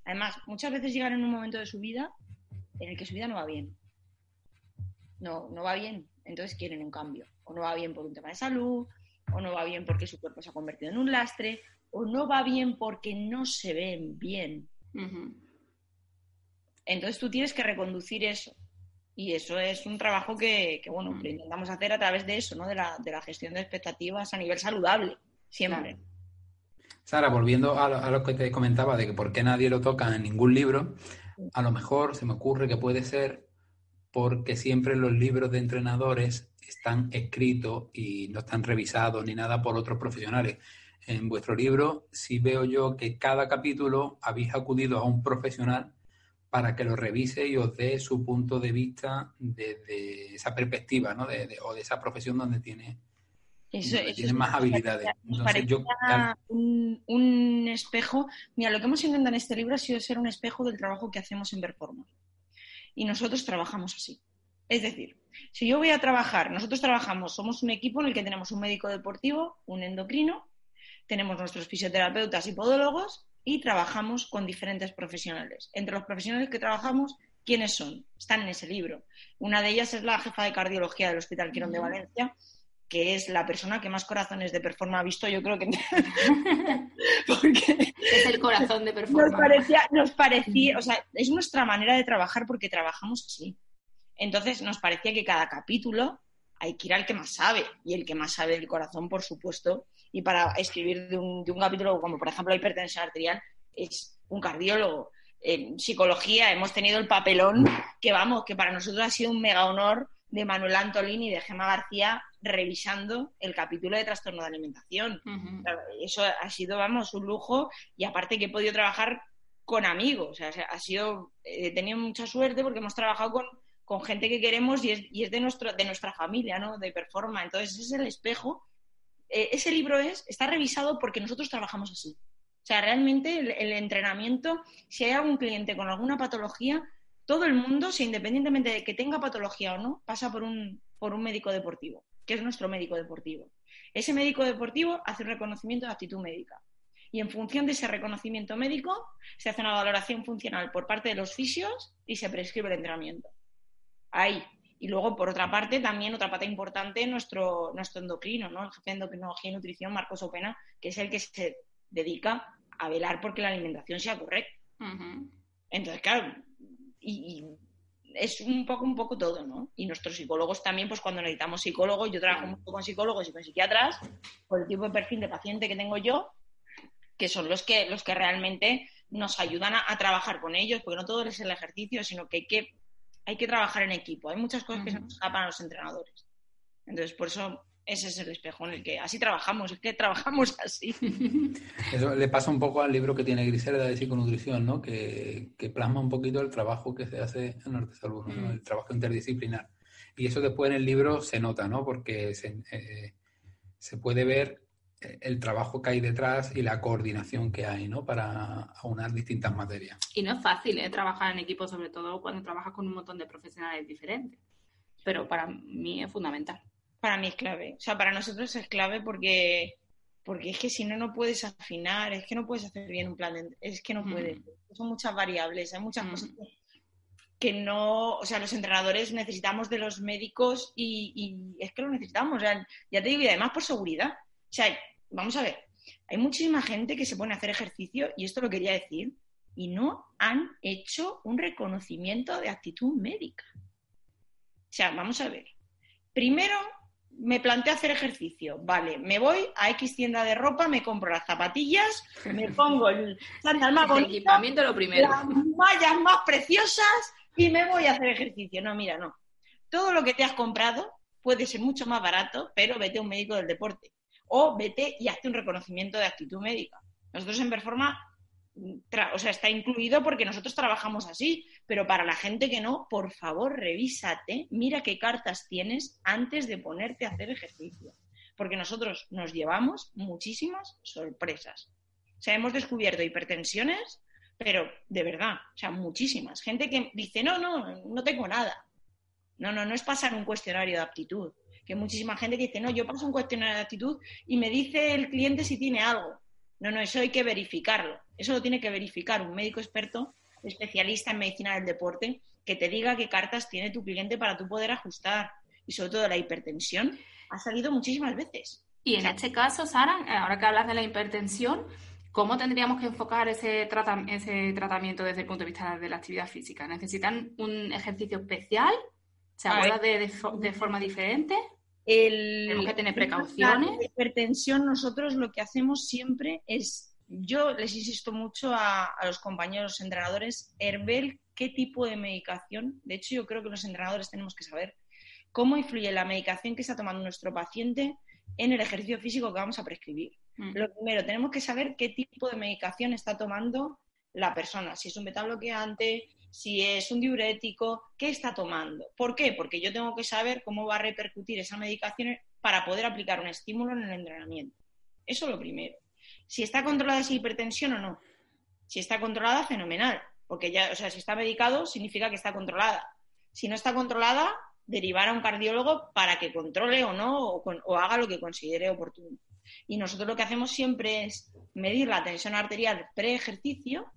Además, muchas veces llegan en un momento de su vida en el que su vida no va bien. no, no va bien, entonces quieren un cambio. O no va bien por un tema de salud, o no va bien porque su cuerpo se ha convertido en un lastre, o no va bien porque no se ven bien. Entonces tú tienes que reconducir eso. Y eso es un trabajo que, que, bueno, Mm. que intentamos hacer a través de eso, ¿no? De la, de la gestión de expectativas a nivel saludable, siempre. Claro. Sara, volviendo a lo, a lo que te comentaba de que por qué nadie lo toca en ningún libro, a lo mejor se me ocurre que puede ser porque siempre los libros de entrenadores están escritos y no están revisados ni nada por otros profesionales. En vuestro libro sí veo yo que cada capítulo habéis acudido a un profesional para que lo revise y os dé su punto de vista desde esa perspectiva, ¿no? De- de- o de esa profesión donde tiene, Eso, donde eso tiene es- más habilidades. Entonces, yo, un, un espejo. Mira, lo que hemos intentado en este libro ha sido ser un espejo del trabajo que hacemos en Performance. Y nosotros trabajamos así. Es decir, si yo voy a trabajar, nosotros trabajamos, somos un equipo en el que tenemos un médico deportivo, un endocrino, tenemos nuestros fisioterapeutas y podólogos y trabajamos con diferentes profesionales. Entre los profesionales que trabajamos, ¿quiénes son? Están en ese libro. Una de ellas es la jefa de cardiología del Hospital Quirón de. Valencia, que es la persona que más corazones de performa ha visto, yo creo que... Porque Es el corazón de nos performance. parecía, nos parecía, o sea, es nuestra manera de trabajar porque trabajamos así. Entonces nos parecía que cada capítulo hay que ir al que más sabe, y el que más sabe del corazón, por supuesto, y para escribir de un, de un capítulo como por ejemplo hipertensión arterial, es un cardiólogo. En psicología hemos tenido el papelón que vamos, que para nosotros ha sido un mega honor de Manuel Antolín y de Gemma García revisando el capítulo de trastorno de alimentación. Ujú. Claro, Eso ha sido, vamos, un lujo y aparte que he podido trabajar con amigos. O sea, ha sido, he tenido mucha suerte porque hemos trabajado con, con gente que queremos y es, y es de, nuestro, de nuestra familia, ¿no? De Performa. Entonces, es el espejo. Eh, ese libro es, está revisado porque nosotros trabajamos así. O sea, realmente el, entrenamiento, si hay algún cliente con alguna patología, todo el mundo, si independientemente de que tenga patología o no, pasa por un, por un médico deportivo, que es nuestro médico deportivo. Ese médico deportivo hace un reconocimiento de actitud médica. Y en función de ese reconocimiento médico, se hace una valoración funcional por parte de los fisios y se prescribe el entrenamiento. Ahí. Y luego, por otra parte, también otra pata importante, nuestro, nuestro endocrino, ¿no? el jefe de endocrinología y nutrición, Marcos Opena, que es el que se dedica a velar porque la alimentación sea correcta. Entonces, claro, y, y es un poco, un poco todo, ¿no? Y nuestros psicólogos también, pues cuando necesitamos psicólogos, yo trabajo mucho con psicólogos y con psiquiatras, por el tipo de perfil de paciente que tengo yo, que son los que, los que realmente nos ayudan a, a trabajar con ellos, porque no todo es el ejercicio, sino que hay que, hay que trabajar en equipo. Hay muchas cosas que se nos escapan a los entrenadores. Entonces, por eso ese es el espejo en el que así trabajamos, es que trabajamos así. Eso le pasa un poco al libro que tiene Griselda de psiconutrición, ¿no? Que, que plasma un poquito el trabajo que se hace en Arte Salud, ¿no? Mm. El trabajo interdisciplinar. Y eso después en el libro se nota, ¿no? Porque se, eh, se puede ver el trabajo que hay detrás y la coordinación que hay, ¿no? Para aunar distintas materias. Y no es fácil ¿eh? trabajar en equipo, sobre todo cuando trabajas con un montón de profesionales diferentes. Pero para mí es fundamental. Para mí es clave. O sea, para nosotros es clave porque, porque es que si no, no puedes afinar, es que no puedes hacer bien un plan, de- es que no Mm. puedes. Son muchas variables, hay muchas Mm. cosas que, que no, o sea, los entrenadores necesitamos de los médicos y, y es que lo necesitamos, o sea, ya te digo, y además por seguridad. O sea, vamos a ver, hay muchísima gente que se pone a hacer ejercicio, y esto lo quería decir, y no han hecho un reconocimiento de actitud médica. O sea, vamos a ver. Primero, me planteo hacer ejercicio. Vale, me voy a X tienda de ropa, me compro las zapatillas, me pongo el chándal más El bonito, equipamiento lo primero. las mallas más preciosas y me voy a hacer ejercicio. No, mira, no. Todo lo que te has comprado puede ser mucho más barato, pero vete a un médico del deporte. O vete y hazte un reconocimiento de actitud médica. Nosotros en Performa, o sea, está incluido porque nosotros trabajamos así, pero para la gente que no, por favor, revísate, mira qué cartas tienes antes de ponerte a hacer ejercicio. Porque nosotros nos llevamos muchísimas sorpresas. O sea, hemos descubierto hipertensiones, pero de verdad, o sea, muchísimas. Gente que dice, no, no, no tengo nada. No, no, no es pasar un cuestionario de aptitud. Que muchísima gente que dice, no, yo paso un cuestionario de aptitud y me dice el cliente si tiene algo. No, no, eso hay que verificarlo. Eso lo tiene que verificar un médico experto, especialista en medicina del deporte, que te diga qué cartas tiene tu cliente para tú poder ajustar. Y sobre todo la hipertensión ha salido muchísimas veces. Y en este caso, Sara, ahora que hablas de la hipertensión, ¿cómo tendríamos que enfocar ese, ese tratamiento desde el punto de vista de la actividad física? ¿Necesitan un ejercicio especial? ¿Se aborda de, de, forma diferente? El, Tenemos que tener precauciones. La hipertensión, nosotros lo que hacemos siempre es, yo les insisto mucho a, a los compañeros entrenadores, Herbel, qué tipo de medicación, de hecho yo creo que los entrenadores tenemos que saber cómo influye la medicación que está tomando nuestro paciente en el ejercicio físico que vamos a prescribir. Mm. Lo primero, tenemos que saber qué tipo de medicación está tomando la persona, si es un beta bloqueante, si es un diurético, qué está tomando. ¿Por qué? Porque yo tengo que saber cómo va a repercutir esa medicación para poder aplicar un estímulo en el entrenamiento. Eso es lo primero. Si está controlada esa hipertensión o no. Si está controlada, fenomenal, porque ya, o sea, si está medicado significa que está controlada. Si no está controlada, derivar a un cardiólogo para que controle o no o, haga lo que considere oportuno. Y nosotros lo que hacemos siempre es medir la tensión arterial pre-ejercicio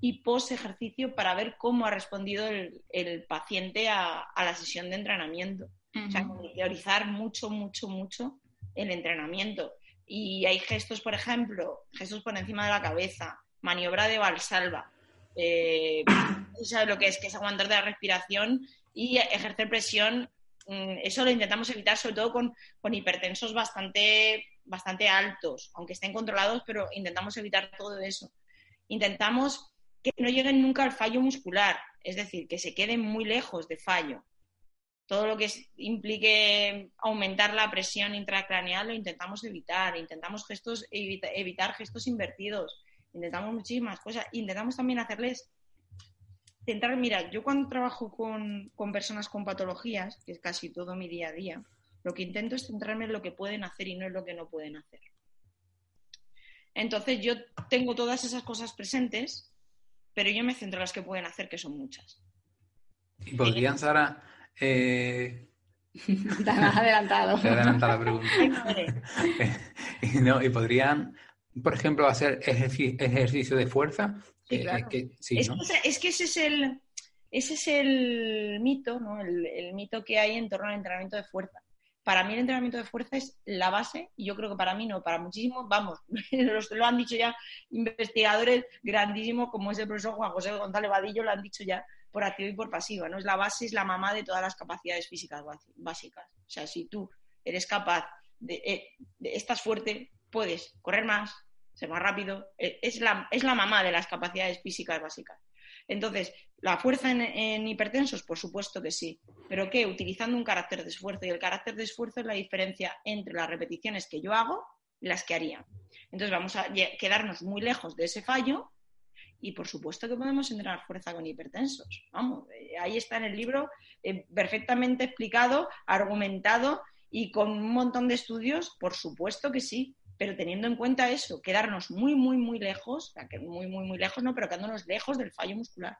y post-ejercicio para ver cómo ha respondido el, paciente a, la sesión de entrenamiento. O sea, teorizar mucho, mucho, mucho el entrenamiento. Y hay gestos, por ejemplo, gestos por encima de la cabeza, maniobra de valsalva. Eh, ¿Sabes lo que es? Que es aguantar de la respiración y ejercer presión. Mm, eso lo intentamos evitar sobre todo con, con hipertensos bastante, bastante altos, aunque estén controlados, pero intentamos evitar todo eso. Intentamos que no lleguen nunca al fallo muscular, es decir, que se queden muy lejos de fallo. Todo lo que implique aumentar la presión intracraneal lo intentamos evitar, intentamos gestos, evitar gestos invertidos, intentamos muchísimas cosas, intentamos también hacerles intentar, mira, yo cuando trabajo con, personas con patologías, que es casi todo mi día a día, lo que intento es centrarme en lo que pueden hacer y no en lo que no pueden hacer. Entonces yo tengo todas esas cosas presentes, pero yo me centro en las que pueden hacer, que son muchas. ¿Y podrían, Sara, eh... Te has adelantado. Te adelantado la pregunta. no, y podrían, por ejemplo, hacer ejercicio de fuerza es, que, ese es el, ese es el mito, ¿no? El, mito que hay en torno al entrenamiento de fuerza. Para mí el entrenamiento de fuerza es la base y yo creo que para mí no, para muchísimos, vamos, lo han dicho ya investigadores grandísimos como es el profesor Juan José González Vadillo, lo han dicho ya por activa y por pasiva, ¿no? Es la base, es la mamá de todas las capacidades físicas básicas. O sea, si tú eres capaz de, eh, de estás fuerte, puedes correr más, ser más rápido, eh, es la, es la mamá de las capacidades físicas básicas. Entonces, ¿la fuerza en, hipertensos? Por supuesto que sí. ¿Pero qué? Utilizando un carácter de esfuerzo. Y el carácter de esfuerzo es la diferencia entre las repeticiones que yo hago y las que haría. Entonces, vamos a quedarnos muy lejos de ese fallo y, por supuesto, que podemos entrenar fuerza con hipertensos. Vamos, eh, ahí está en el libro eh, perfectamente explicado, argumentado y con un montón de estudios, por supuesto que sí pero teniendo en cuenta eso, quedarnos muy, muy, muy lejos, muy, muy, muy lejos, no, pero quedándonos lejos del fallo muscular.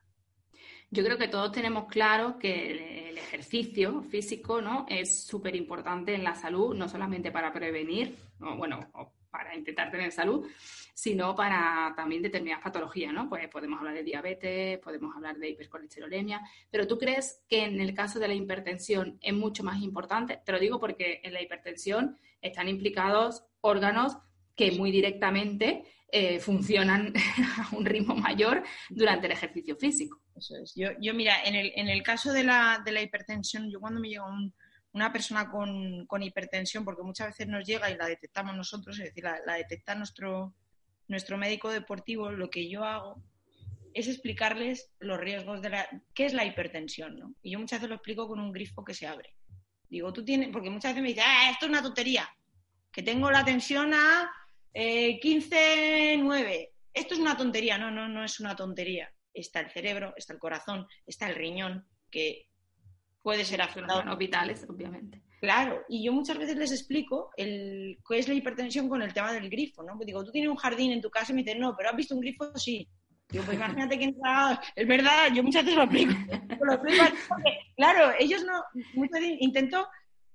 Yo creo que todos tenemos claro que el ejercicio físico ¿no? es súper importante en la salud, no solamente para prevenir, bueno, para intentar tener salud, sino para también determinadas patologías, ¿no? Pues podemos hablar de diabetes, podemos hablar de hipercolesterolemia, pero ¿tú crees que en el caso de la hipertensión es mucho más importante? Te lo digo porque en la hipertensión están implicados órganos que muy directamente eh, funcionan a un ritmo mayor durante el ejercicio físico. Eso es. Yo, yo mira, en el, en el caso de la, de la hipertensión, yo cuando me llega una persona con, hipertensión, porque muchas veces nos llega y la detectamos nosotros, es decir, la, detecta nuestro, nuestro médico deportivo, lo que yo hago es explicarles los riesgos de la... ¿Qué es la hipertensión? ¿no? Y yo muchas veces lo explico con un grifo que se abre. Digo, tú tienes... Porque muchas veces me dicen, ah, esto es una tontería que tengo la tensión a eh, 15-9. Esto es una tontería, no, no, no es una tontería. Está el cerebro, está el corazón, está el riñón, que puede ser afectado. Los vitales, obviamente. Claro, y yo muchas veces les explico el, qué es la hipertensión con el tema del grifo, ¿no? Digo, tú tienes un jardín en tu casa y me dicen, no, pero ¿has visto un grifo? Sí. Digo, pues imagínate que entra... Es verdad, yo muchas veces lo explico claro, ellos no... Muchas veces intento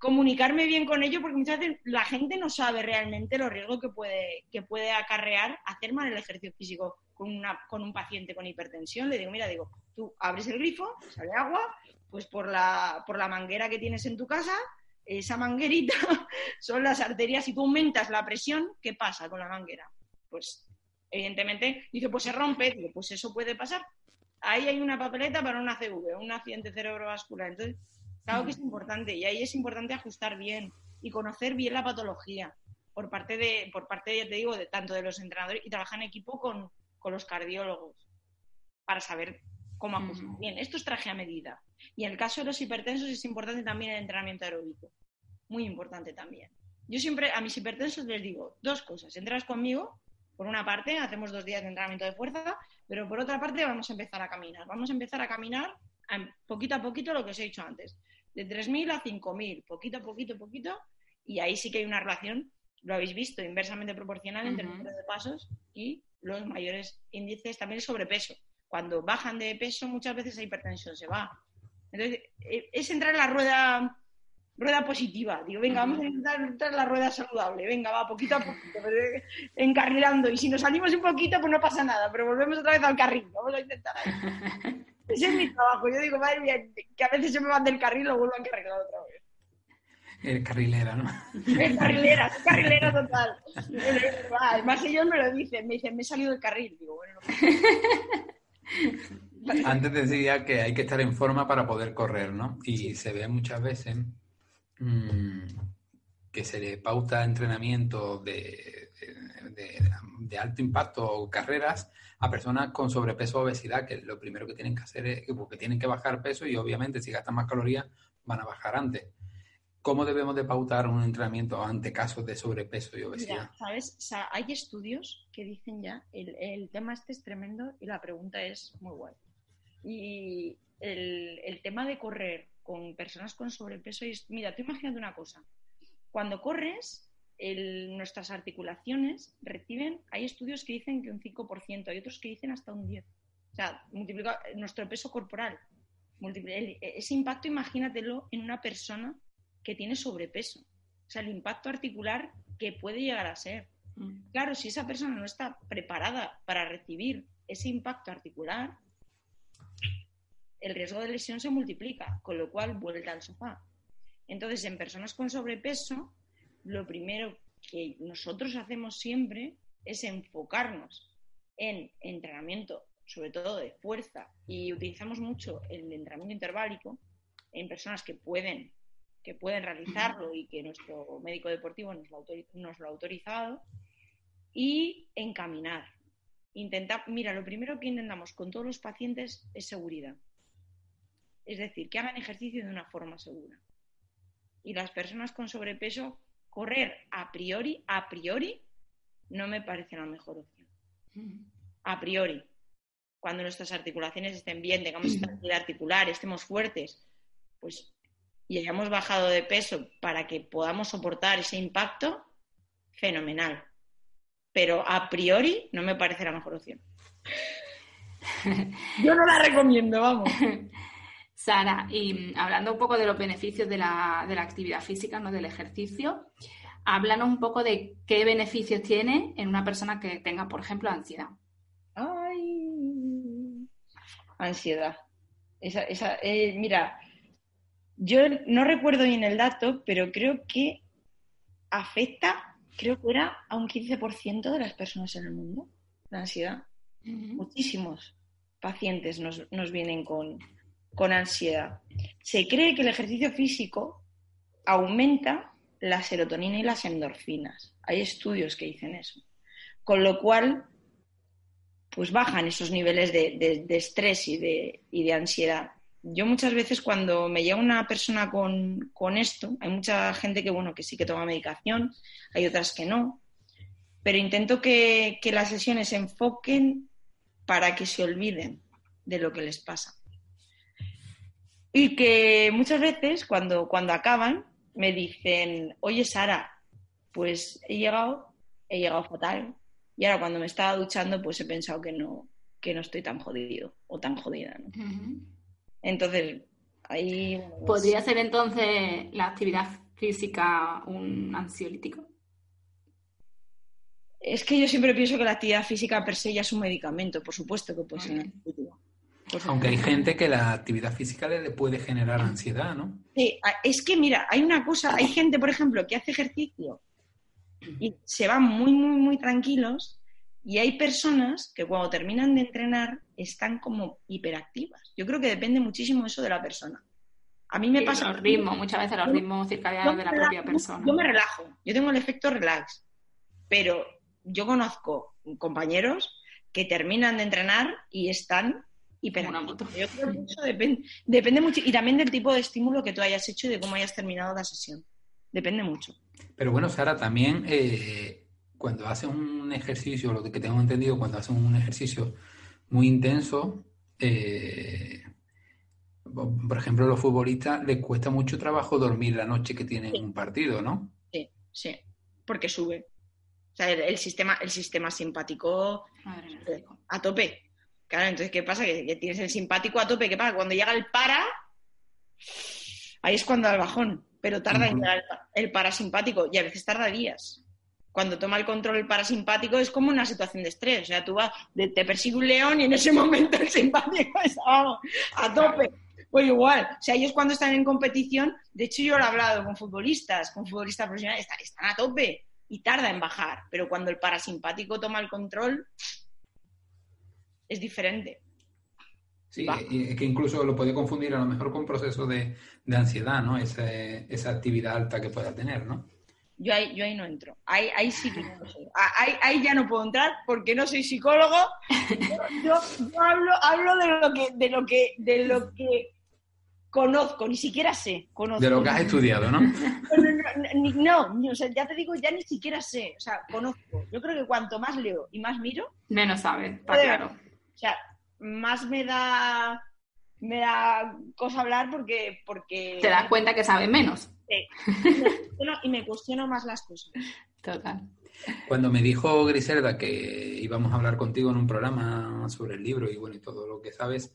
comunicarme bien con ello, porque muchas veces la gente no sabe realmente los riesgos que puede, que puede acarrear hacer mal el ejercicio físico con, una, con un paciente con hipertensión. Le digo, mira, digo, tú abres el grifo, sale agua, pues por la, por la manguera que tienes en tu casa, esa manguerita son las arterias y tú aumentas la presión, ¿qué pasa con la manguera? Pues evidentemente dice, pues se rompe, digo, pues eso puede pasar. Ahí hay una papeleta para un ACV, un accidente cerebrovascular. Entonces, claro que es importante y ahí es importante ajustar bien y conocer bien la patología por parte de, por parte, ya te digo, de tanto de los entrenadores y trabajar en equipo con, con los cardiólogos para saber cómo ajustar bien. Esto es traje a medida. Y en el caso de los hipertensos es importante también el entrenamiento aeróbico. Muy importante también. Yo siempre a mis hipertensos les digo dos cosas. Entras conmigo, por una parte, hacemos dos días de entrenamiento de fuerza, pero por otra parte vamos a empezar a caminar. Vamos a empezar a caminar poquito a poquito lo que os he dicho antes de 3.000 a 5.000, poquito a poquito, poquito, y ahí sí que hay una relación, lo habéis visto, inversamente proporcional entre el número de pasos y los mayores índices también de sobrepeso. Cuando bajan de peso, muchas veces la hipertensión se va. Entonces, e, es entrar en la rueda, rueda positiva. Digo, venga, vamos a intentar entrar en la rueda saludable. Venga, va, poquito a poquito, encarrilando. Y si nos salimos un poquito, pues no pasa nada, pero volvemos otra vez al carril. Vamos a intentar ahí. Ese es mi trabajo. Yo digo, madre mía, que a veces se me van del carril y lo vuelvo a encarrilar otra vez. El carrilera, ¿no? El carrilera, el carrilera total. Además ellos me lo dicen, me dicen, me he salido del carril. Digo, bueno, no. Antes decía que hay que estar en forma para poder correr, ¿no? Y se ve muchas veces mmm, que se le pauta entrenamiento de, de, de alto impacto o carreras a personas con sobrepeso o obesidad, que lo primero que tienen que hacer es porque tienen que bajar peso y obviamente si gastan más calorías van a bajar antes. ¿Cómo debemos de pautar un entrenamiento ante casos de sobrepeso y obesidad? ¿sabes? hay estudios que dicen ya, el, el, tema este es tremendo y la pregunta es muy guay. Y el, el tema de correr con personas con sobrepeso es, mira, tú imagínate una cosa, cuando corres nuestras articulaciones reciben, hay estudios que dicen que un 5%, hay otros que dicen hasta un 10%. O sea, multiplica nuestro peso corporal. ese impacto, imagínatelo en una persona que tiene sobrepeso. O sea, el impacto articular que puede llegar a ser. Mm. Claro, si esa persona no está preparada para recibir ese impacto articular, el riesgo de lesión se multiplica, con lo cual vuelta al sofá. Entonces, en personas con sobrepeso, lo primero que nosotros hacemos siempre es enfocarnos en entrenamiento, sobre todo de fuerza, y utilizamos mucho el entrenamiento interválico en personas que pueden, que pueden realizarlo y que nuestro médico deportivo nos lo, ha autorizado, y encaminar. Intentar, mira, lo primero que intentamos con todos los pacientes es seguridad. Es decir, que hagan ejercicio de una forma segura. Y las personas con sobrepeso correr a priori, a priori, no me parece la mejor opción. A priori. Cuando nuestras articulaciones estén bien, tengamos estabilidad articular, estemos fuertes, pues y hayamos bajado de peso para que podamos soportar ese impacto, fenomenal. Pero a priori no me parece la mejor opción. Yo no la recomiendo, vamos. Sara, y mm, hablando un poco de los beneficios de la, de la actividad física, no del ejercicio, háblanos un poco de qué beneficios tiene en una persona que tenga, por ejemplo, ansiedad. Ay, ansiedad. Esa, esa, eh, mira, yo no recuerdo bien el dato, pero creo que afecta, creo que era a un 15% de las personas en el mundo, la ansiedad. Muchísimos pacientes nos, nos vienen con, con ansiedad. Se cree que el ejercicio físico aumenta la serotonina y las endorfinas. Hay estudios que dicen eso. Con lo cual, pues bajan esos niveles de, estrés y de, y de, ansiedad. Yo muchas veces cuando me llega una persona con, esto, hay mucha gente que, bueno, que sí que toma medicación, hay otras que no, pero intento que, que las sesiones se enfoquen para que se olviden de lo que les pasa. Y que muchas veces cuando, cuando acaban me dicen, oye Sara, pues he llegado, he llegado fatal. Y ahora cuando me estaba duchando, pues he pensado que no, que no estoy tan jodido o tan jodida. Entonces, ahí... Pues ¿Podría ser entonces la actividad física un ansiolítico? Es que yo siempre pienso que la actividad física per se ya es un medicamento, por supuesto que puede ser un ansiolítico. Aunque hay gente que la actividad física le puede generar ansiedad, ¿no? Sí, es que mira, hay una cosa, hay gente, por ejemplo, que hace ejercicio y se van muy, muy, muy tranquilos y hay personas que cuando terminan de entrenar están como hiperactivas. Yo creo que depende muchísimo eso de la persona. A mí me Sí, pasa... los ritmos, muchas veces los ritmos circadianos de la relajo, propia persona. Yo me relajo, yo tengo el efecto relax, pero yo conozco compañeros que terminan de entrenar y están Una moto. Yo creo que eso depende, depende mucho y también del tipo de estímulo que tú hayas hecho y de cómo hayas terminado la sesión. Depende mucho. Pero bueno, Sara, también eh, cuando haces un ejercicio, lo que tengo entendido, cuando haces un ejercicio muy intenso, eh, por ejemplo, a los futbolistas les cuesta mucho trabajo dormir la noche que tienen un partido, ¿no? Sí, sí, porque sube. O sea, el, el sistema, el sistema simpático Madre chico. a tope. Claro, entonces, ¿qué pasa? Que, que tienes el simpático a tope. ¿Qué pasa? Cuando llega el para, ahí es cuando da el bajón. Pero tarda en llegar el, el parasimpático y a veces tarda días. Cuando toma el control el parasimpático es como una situación de estrés. O sea, tú vas, te persigue un león y en ese momento el simpático está vamos, a tope. Pues igual, o sea, ellos cuando están en competición, de hecho yo lo he hablado con futbolistas, con futbolistas profesionales, están, están a tope y tarda en bajar, pero cuando el parasimpático toma el control, es diferente. Sí, Va. es que incluso lo puede confundir a lo mejor con procesos de, de ansiedad, ¿no? Ese- esa actividad alta que pueda tener, ¿no? Yo ahí, yo ahí no entro. Ahí, ahí sí que no. Ah, Ahí, ahí ya no puedo entrar porque no soy psicólogo. Yo, yo- hablo, hablo de lo que, de lo que, de lo que conozco, ni siquiera sé. Conozco. De lo que has estudiado, ¿no? No, no, no, ni- no, ni- o sea, ya te digo, ya ni siquiera sé. O sea, conozco. Yo creo que cuanto más leo y más miro, Menos sabes, está Joder. claro. O sea, más me da me da cosa hablar porque porque Te das cuenta que sabes menos. Sí. Y me cuestiono- más las cosas. Total. Cuando me dijo Griselda que íbamos a hablar contigo en un programa sobre el libro y bueno, y todo lo que sabes,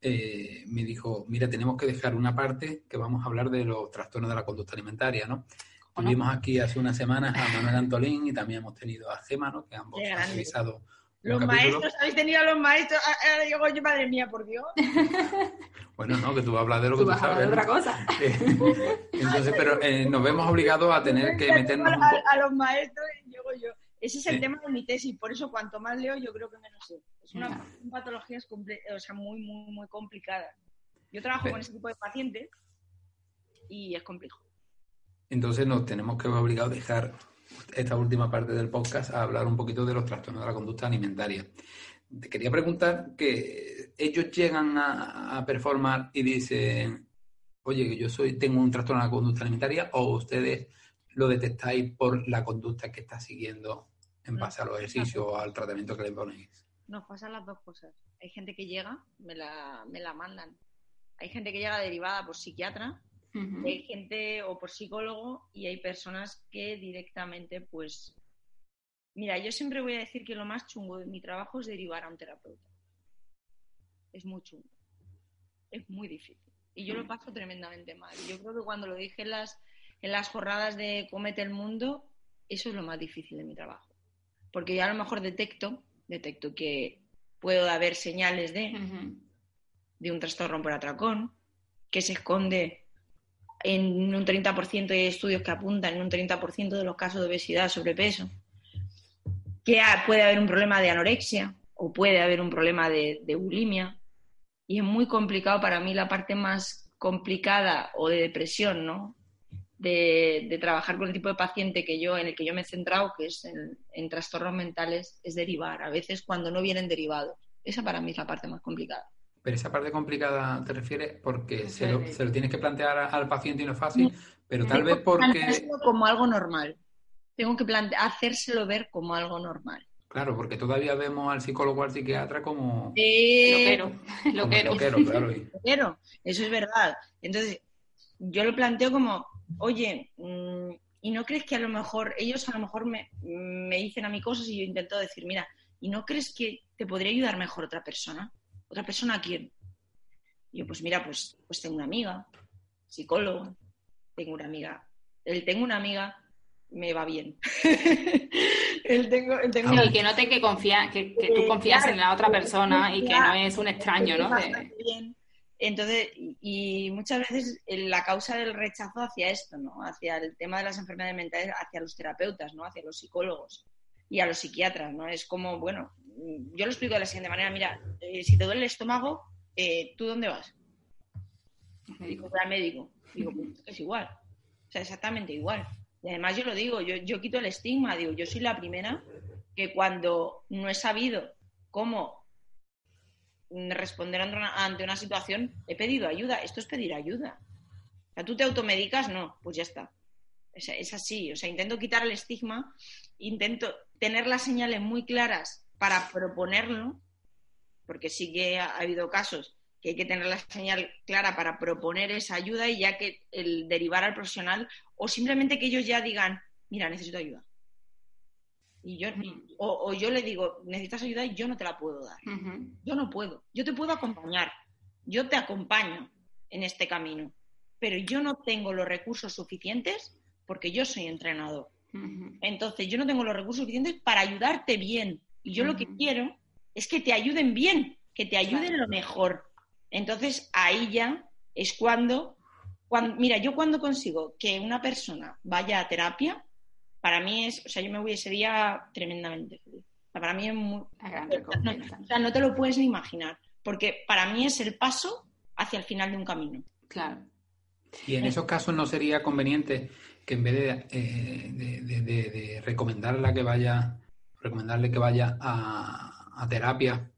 eh, me dijo, mira, tenemos que dejar una parte que vamos a hablar de los trastornos de la conducta alimentaria, ¿no? Tuvimos aquí hace unas semanas a Manuel Antolín y también hemos tenido a Gema, ¿no? Que ambos han revisado Los capítulo. maestros, habéis tenido a los maestros. Ah, ah, digo yo, madre mía, por Dios. Bueno, no, que tú hablas de lo que Tú tú vas a hablar sabes. de ¿no? otra cosa. Eh, Entonces, pero eh, nos vemos obligados a tener que meternos un a, poco. a los maestros, digo yo. Ese es el Sí. tema de mi tesis, por eso cuanto más leo, yo creo que menos sé. Es una Ya. son patologías comple- o sea, muy, muy, muy complicadas. Yo trabajo Pero- con ese tipo de pacientes y es complejo. Entonces nos tenemos que ver obligados a dejar esta última parte del podcast a hablar un poquito de los trastornos de la conducta alimentaria. Te quería preguntar que ellos llegan a, a performar y dicen, oye, que yo soy, tengo un trastorno de la conducta alimentaria, o ustedes lo detectáis por la conducta que está siguiendo en base a los ejercicios o al tratamiento que le ponéis. Nos pasan las dos cosas. Hay gente que llega, me la, me la mandan. Hay gente que llega derivada por psiquiatra Hay gente o por psicólogo y hay personas que directamente, pues, mira, yo siempre voy a decir que lo más chungo de mi trabajo es derivar a un terapeuta. Es muy chungo. Es muy difícil. Y yo lo paso tremendamente mal. Yo creo que cuando lo dije en las, en las jornadas de Comete el Mundo, eso es lo más difícil de mi trabajo. Porque yo a lo mejor detecto, detecto que puedo haber señales de, de un trastorno por atracón, que se esconde en un 30% de estudios que apuntan en un 30% de los casos de obesidad, sobrepeso, que puede haber un problema de anorexia o puede haber un problema de, de bulimia. Y es muy complicado para mí la parte más complicada o de depresión, ¿no? De, de trabajar con el tipo de paciente que yo, en el que yo me he centrado, que es en, en trastornos mentales, es derivar. A veces cuando no vienen derivados. Esa para mí es la parte más complicada. Pero esa parte complicada te refieres porque se lo, Sí. se lo tienes que plantear al paciente y no es fácil, pero tal Tengo vez porque... como algo normal. Tengo que plante- hacérselo ver como algo normal. Claro, porque todavía vemos al psicólogo o al psiquiatra como, Eh, Loquero. Loquero. loquero, claro. y- eso es verdad. Entonces, yo lo planteo como, oye, mm, ¿y no crees que a lo mejor ellos a lo mejor me, me dicen a mí cosas y yo intento decir, mira, ¿y no crees que te podría ayudar mejor otra persona? ¿Otra persona a quién? Y yo, pues mira, pues, pues tengo una amiga, psicóloga, tengo una amiga El tengo una amiga me va bien. el tengo, el tengo Sí, una- que note que confía, que, que tú Eh, confías claro, en la otra persona y que no es un extraño, ¿no? Bien. Entonces, y, y muchas veces el- la causa del rechazo hacia esto, ¿no? Hacia el tema de las enfermedades mentales, hacia los terapeutas, ¿no? Hacia los psicólogos y a los psiquiatras, ¿no? Es como, bueno, yo lo explico de la siguiente manera, mira, eh, si te duele el estómago, eh, ¿tú dónde vas? Voy al médico. Digo, pues es igual. O sea, exactamente igual. Y además yo lo digo, yo, yo quito el estigma, digo, yo soy la primera que cuando no he sabido cómo responder ante una, situación, he pedido ayuda. Esto es pedir ayuda. O sea, tú te automedicas, no, pues ya está. Es, es así. O sea, intento quitar el estigma, intento tener las señales muy claras para proponerlo, porque sí que ha, ha habido casos que hay que tener la señal clara para proponer esa ayuda y ya que el derivar al profesional o simplemente que ellos ya digan, mira, necesito ayuda. Y yo, o, o yo le digo, necesitas ayuda y yo no te la puedo dar. "Ujú, Yo no puedo. Yo te puedo acompañar. Yo te acompaño en este camino. Pero yo no tengo los recursos suficientes porque yo soy entrenador. ujú". Entonces, yo no tengo los recursos suficientes para ayudarte bien. Y yo lo que quiero es que te ayuden bien, que te ayuden Claro. lo mejor. Entonces, ahí ya es cuando, cuando, mira, yo cuando consigo que una persona vaya a terapia, para mí es, o sea, yo me voy ese día tremendamente feliz. O sea, para mí es muy, no, o sea, no te lo puedes ni imaginar, porque para mí es el paso hacia el final de un camino. Claro. Y en esos casos no sería conveniente que en vez de, eh, de, de- de- recomendarle que vaya, recomendarle que vaya a, a terapia,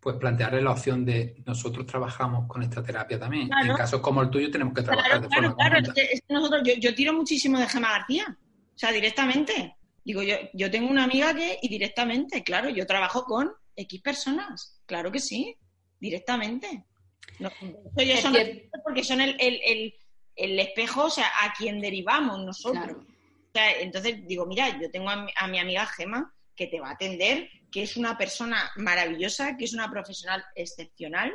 pues plantearle la opción de nosotros trabajamos con esta terapia también. Claro. En casos como el tuyo tenemos que trabajar Claro, de claro, forma claro. Es que, es que nosotros, yo, yo tiro muchísimo de Gema García. O sea, directamente. Digo, yo, yo tengo una amiga que, y directamente, claro, yo trabajo con X personas. Claro que sí, directamente. No, son porque son el, el- el- el espejo, o sea, a quien derivamos nosotros. Claro. O sea, entonces digo, mira, yo tengo a mi, a mi amiga Gema que te va a atender, que es una persona maravillosa, que es una profesional excepcional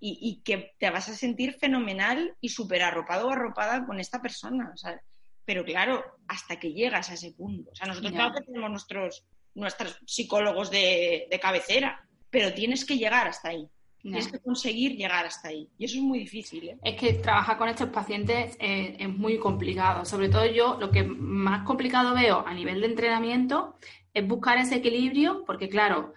y, y que te vas a sentir fenomenal y súper arropado o arropada con esta persona. o sea, pero claro, hasta que llegas a ese punto. O sea, nosotros claro que tenemos nuestros, nuestros psicólogos de, de cabecera, pero tienes que llegar hasta ahí. Tienes que conseguir llegar hasta ahí. Y eso es muy difícil. ¿eh? Es que trabajar con estos pacientes eh, es muy complicado. Sobre todo yo lo que más complicado veo a nivel de entrenamiento es buscar ese equilibrio, porque claro,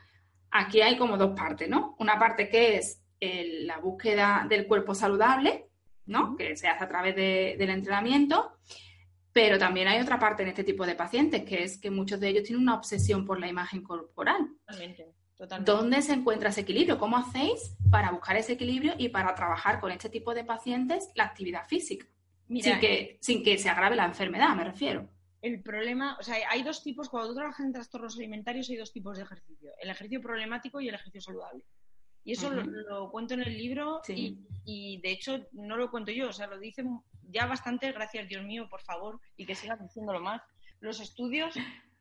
aquí hay como dos partes, ¿no? Una parte que es el- la búsqueda del cuerpo saludable, ¿no? Que se hace a través de- del entrenamiento, pero también hay otra parte en este tipo de pacientes, que es que muchos de ellos tienen una obsesión por la imagen corporal. Totalmente. totalmente. ¿Dónde se encuentra ese equilibrio? ¿Cómo hacéis para buscar ese equilibrio y para trabajar con este tipo de pacientes la actividad física? Mira, sin, que, sin que se agrave la enfermedad, me refiero. El problema, o sea, hay dos tipos, cuando tú trabajas en trastornos alimentarios hay dos tipos de ejercicio, el ejercicio problemático y el ejercicio saludable. Y eso lo, cuento en el libro Sí. y, y, de hecho no lo cuento yo, o sea, lo dicen ya bastante, gracias Dios mío, por favor, y que sigan diciéndolo más. Los estudios,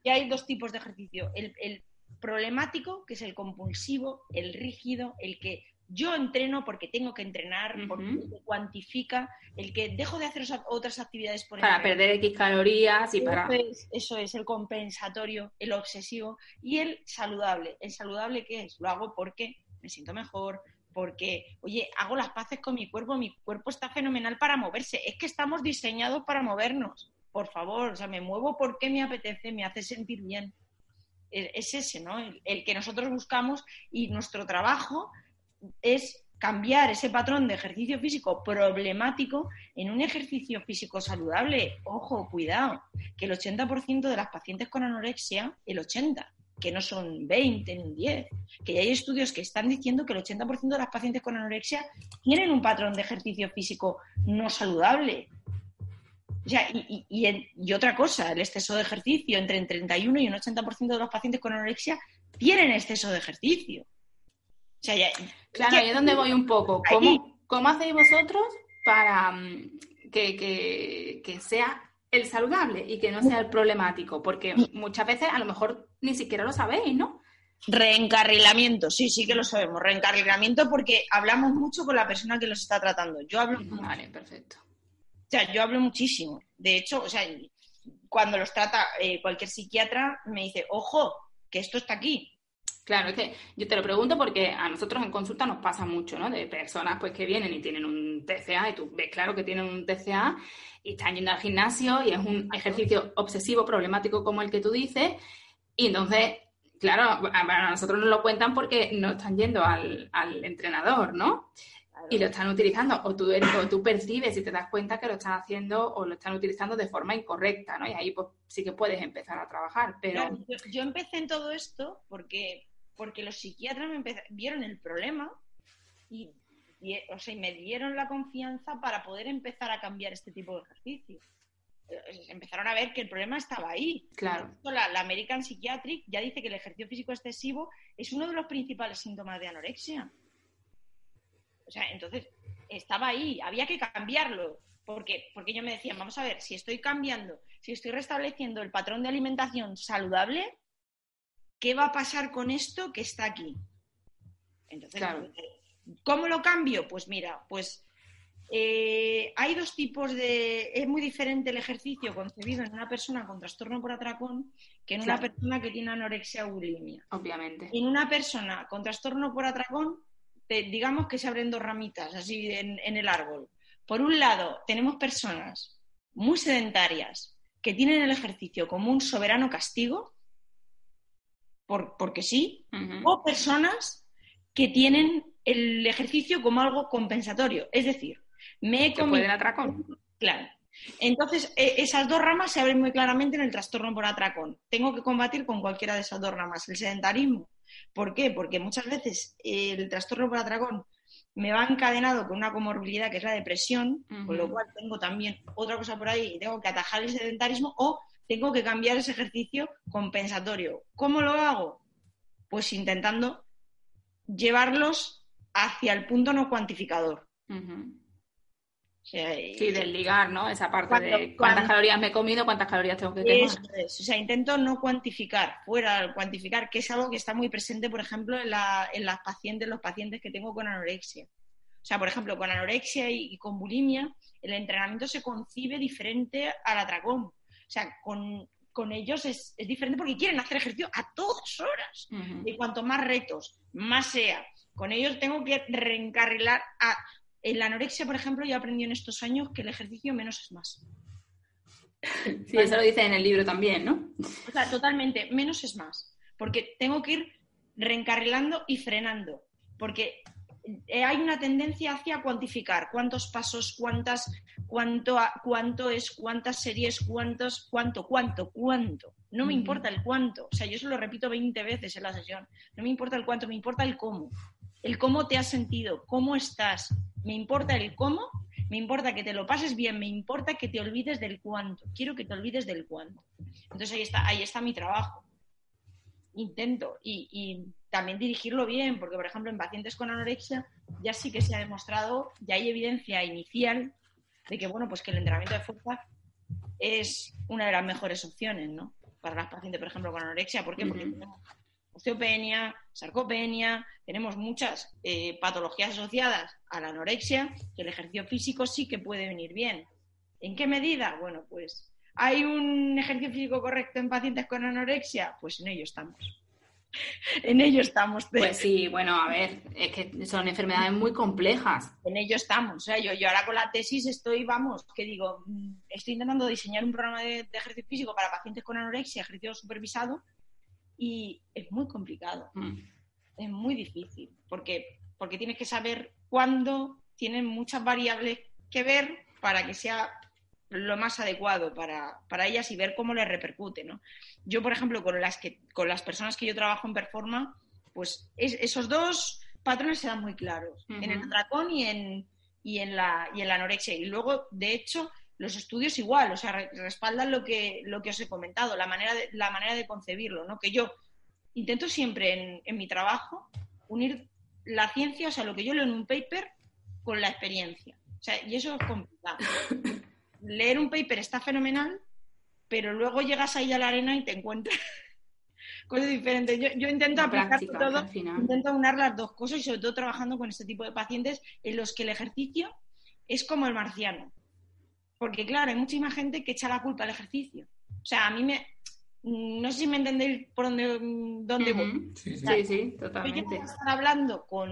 que hay dos tipos de ejercicio, el, el problemático, que es el compulsivo, el rígido, el que yo entreno porque tengo que entrenar, porque se cuantifica, el que dejo de hacer otras actividades por Para entrenar. perder X calorías y para... Eso es, eso es, el compensatorio, el obsesivo y el saludable. ¿El saludable qué es? Lo hago porque me siento mejor, porque, oye, hago las paces con mi cuerpo, mi cuerpo está fenomenal para moverse. Es que estamos diseñados para movernos. Por favor, o sea, me muevo porque me apetece, me hace sentir bien. E- Es ese, ¿no? El, el que nosotros buscamos y nuestro trabajo es cambiar ese patrón de ejercicio físico problemático en un ejercicio físico saludable. Ojo, cuidado, que el 80% de las pacientes con anorexia, el 80%, que no son 20 ni 10, que ya hay estudios que están diciendo que el 80% de las pacientes con anorexia tienen un patrón de ejercicio físico no saludable. O sea, y, y- y otra cosa, el exceso de ejercicio, entre un 31 y un 80% de los pacientes con anorexia tienen exceso de ejercicio. O sea, ya- Claro, ahí es donde voy un poco. ¿Cómo, cómo hacéis vosotros para mm, que, que- que sea el saludable y que no sea el problemático? Porque muchas veces a lo mejor ni siquiera lo sabéis, ¿no? Reencarrilamiento, sí, sí que lo sabemos. Reencarrilamiento porque hablamos mucho con la persona que los está tratando. Yo hablo, Vale, perfecto. O sea, yo hablo muchísimo. De hecho, o sea, cuando los trata eh, cualquier psiquiatra, me dice, ojo, que esto está aquí. Claro, es que yo te lo pregunto porque a nosotros en consulta nos pasa mucho, ¿no? De personas pues que vienen y tienen un TCA y tú ves claro que tienen un TCA y están yendo al gimnasio y es un ejercicio obsesivo, problemático como el que tú dices y entonces, claro, a nosotros nos lo cuentan porque no están yendo al, al entrenador, ¿no? y lo están utilizando, o tú, o tú percibes y te das cuenta que lo están haciendo o lo están utilizando de forma incorrecta, ¿no? Y ahí pues sí que puedes empezar a trabajar, pero... yo, empecé en todo esto porque, porque los psiquiatras me vieron el problema y, o sea, me dieron la confianza para poder empezar a cambiar este tipo de ejercicio. Eh, empezaron a ver que el problema estaba ahí. Claro. La, la American Psychiatric ya dice que el ejercicio físico excesivo es uno de los principales síntomas de anorexia. O sea, entonces estaba ahí, había que cambiarlo. Porque, porque ellos me decían, vamos a ver, si estoy cambiando, si estoy restableciendo el patrón de alimentación saludable, ¿qué va a pasar con esto que está aquí? Entonces, ¿cómo lo cambio? Pues mira, pues eh, hay dos tipos de. Es muy diferente el ejercicio concebido en una persona con trastorno por atracón que en una persona que tiene anorexia o bulimia. Obviamente. En una persona con trastorno por atracón digamos que se abren dos ramitas así en, el árbol. Por un lado, tenemos personas muy sedentarias que tienen el ejercicio como un soberano castigo, por, porque sí, o personas que tienen el ejercicio como algo compensatorio. Es decir, me he comido... atracón. Claro. Entonces, e, esas dos ramas se abren muy claramente en el trastorno por atracón. Tengo que combatir con cualquiera de esas dos ramas. El sedentarismo ¿Por qué? Porque muchas veces el trastorno por atracón me va encadenado con una comorbilidad que es la depresión, con lo cual tengo también otra cosa por ahí y tengo que atajar el sedentarismo o tengo que cambiar ese ejercicio compensatorio. ¿Cómo lo hago? Pues intentando llevarlos hacia el punto no cuantificador. Sí, del ligar, ¿no? Esa parte de cuántas calorías me he comido, cuántas calorías tengo que quemar. O sea, intento no cuantificar, fuera cuantificar, que es algo que está muy presente, por ejemplo, en, la, en las pacientes, los pacientes que tengo con anorexia. O sea, por ejemplo, con anorexia y, con bulimia, el entrenamiento se concibe diferente al atracón. O sea, con, ellos es, diferente porque quieren hacer ejercicio a todas horas. Y cuanto más retos, más sea. Con ellos tengo que reencarrilar a en la anorexia, por ejemplo, yo aprendí en estos años que el ejercicio menos es más. Sí, eso lo dice en el libro también, ¿no? O sea, totalmente, menos es más. Porque tengo que ir reencarrilando y frenando. Porque hay una tendencia hacia cuantificar cuántos pasos, cuántas, cuánto, cuánto es, cuántas series, cuántos, cuánto, cuánto, cuánto. No me importa el cuánto. O sea, yo eso lo repito 20 veces en la sesión. No me importa el cuánto, me importa el cómo. El cómo te has sentido, cómo estás, me importa el cómo, me importa que te lo pases bien, me importa que te olvides del cuánto. Quiero que te olvides del cuánto. Entonces ahí está, ahí está mi trabajo. Intento y, también dirigirlo bien, porque por ejemplo en pacientes con anorexia ya sí que se ha demostrado, ya hay evidencia inicial de que bueno, pues que el entrenamiento de fuerza es una de las mejores opciones, ¿no? Para las pacientes, por ejemplo, con anorexia. ¿Por qué? Porque tenemos osteopenia, sarcopenia, tenemos muchas eh, patologías asociadas a la anorexia, que el ejercicio físico sí que puede venir bien. ¿En qué medida? Bueno, pues ¿hay un ejercicio físico correcto en pacientes con anorexia? Pues en ello estamos. en ello estamos. Pues sí, bueno, a ver, es que son enfermedades muy complejas. En ello estamos. O sea, yo, yo ahora con la tesis estoy, vamos, que digo, mm, estoy intentando diseñar un programa de, de ejercicio físico para pacientes con anorexia, ejercicio supervisado, y es muy complicado, mm. es muy difícil, porque, porque tienes que saber cuándo tienen muchas variables que ver para que sea lo más adecuado para, ellas y ver cómo les repercute. ¿no? Yo, por ejemplo, con las, que, con las personas que yo trabajo en Performa, pues esos dos patrones se dan muy claros, en el atracón y en, y, en la, y en la anorexia. Y luego, de hecho, los estudios igual, o sea, respaldan lo que, lo que os he comentado, la manera de, la manera de concebirlo, ¿no? Que yo intento siempre en, en mi trabajo unir la ciencia, o sea, lo que yo leo en un paper, con la experiencia. O sea, y eso es complicado. Leer un paper está fenomenal, pero luego llegas ahí a la arena y te encuentras cosas diferentes. Yo, yo intento aplicar todo, intento unir las dos cosas y sobre todo trabajando con este tipo de pacientes en los que el ejercicio es como el marciano Porque, claro, hay muchísima gente que echa la culpa al ejercicio. O sea, a mí me. No sé si me entendéis por dónde, dónde voy. Sí, sí. Sí, sí, Yo totalmente. a estar hablando con,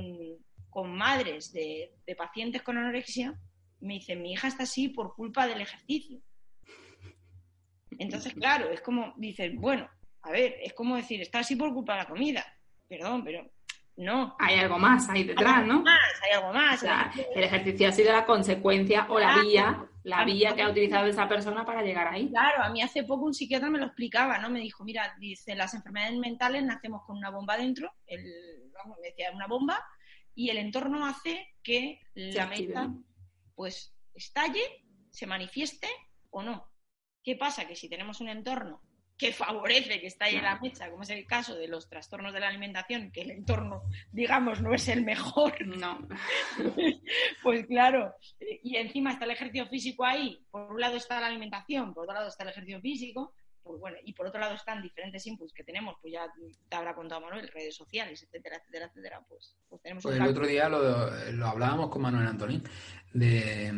con madres de, de pacientes con anorexia me dicen, mi hija está así por culpa del ejercicio. Entonces, claro, es como, dices, bueno, a ver, es como decir, está así por culpa de la comida. Perdón, pero no. Hay algo más ahí Hay detrás, algo ¿no? más, hay algo más. O sea, el ejercicio ha sido la consecuencia o la vía, la vía que ha utilizado esa persona para llegar ahí. Claro, a mí hace poco un psiquiatra me lo explicaba, ¿no? Me dijo, mira, dice, las enfermedades mentales nacemos con una bomba dentro, el, vamos, me decía, una bomba, y el entorno hace que la ¿no? Pues, estalle, se manifieste o no. ¿Qué pasa? Que si tenemos un entorno que favorece que estalle la mecha, como es el caso de los trastornos de la alimentación, que el entorno, digamos, no es el mejor, No. pues claro, y encima está el ejercicio físico ahí, por un lado está la alimentación, por otro lado está el ejercicio físico, pues bueno, y por otro lado están diferentes inputs que tenemos, pues ya te habrá contado Manuel, redes sociales, etcétera, etcétera, etcétera, pues, pues tenemos Pues el otro día lo, lo hablábamos con Manuel Antonín, de,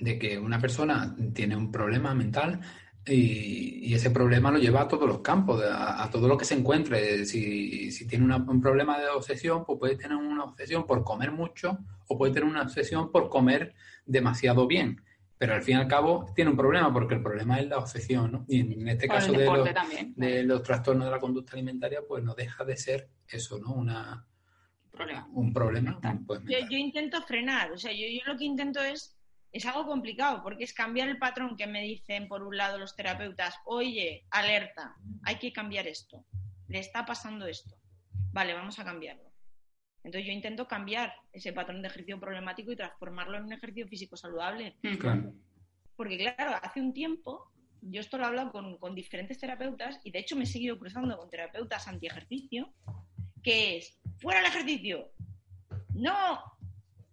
de que una persona tiene un problema mental y, y ese problema lo lleva a todos los campos, a, a todo lo que se encuentre. Si, si tiene una- un problema de obsesión, pues puede tener una obsesión por comer mucho o puede tener una obsesión por comer demasiado bien. Pero al fin y al cabo tiene un problema porque el problema es la obsesión, ¿no? Y en este caso de los, también. de los trastornos de la conducta alimentaria, pues no deja de ser eso, ¿no? Una, Problema. un problema. Pues, Yo, yo intento frenar, o sea, yo, yo lo que intento es, es algo complicado, porque es cambiar el patrón que me dicen por un lado los terapeutas, oye, alerta, hay que cambiar esto, le está pasando esto, vale, vamos a cambiarlo. Entonces yo intento cambiar ese patrón de ejercicio problemático y transformarlo en un ejercicio físico saludable. Claro. Porque claro, hace un tiempo, yo esto lo he hablado con, con diferentes terapeutas y de hecho me he seguido cruzando con terapeutas anti-ejercicio, que es, fuera el ejercicio, no,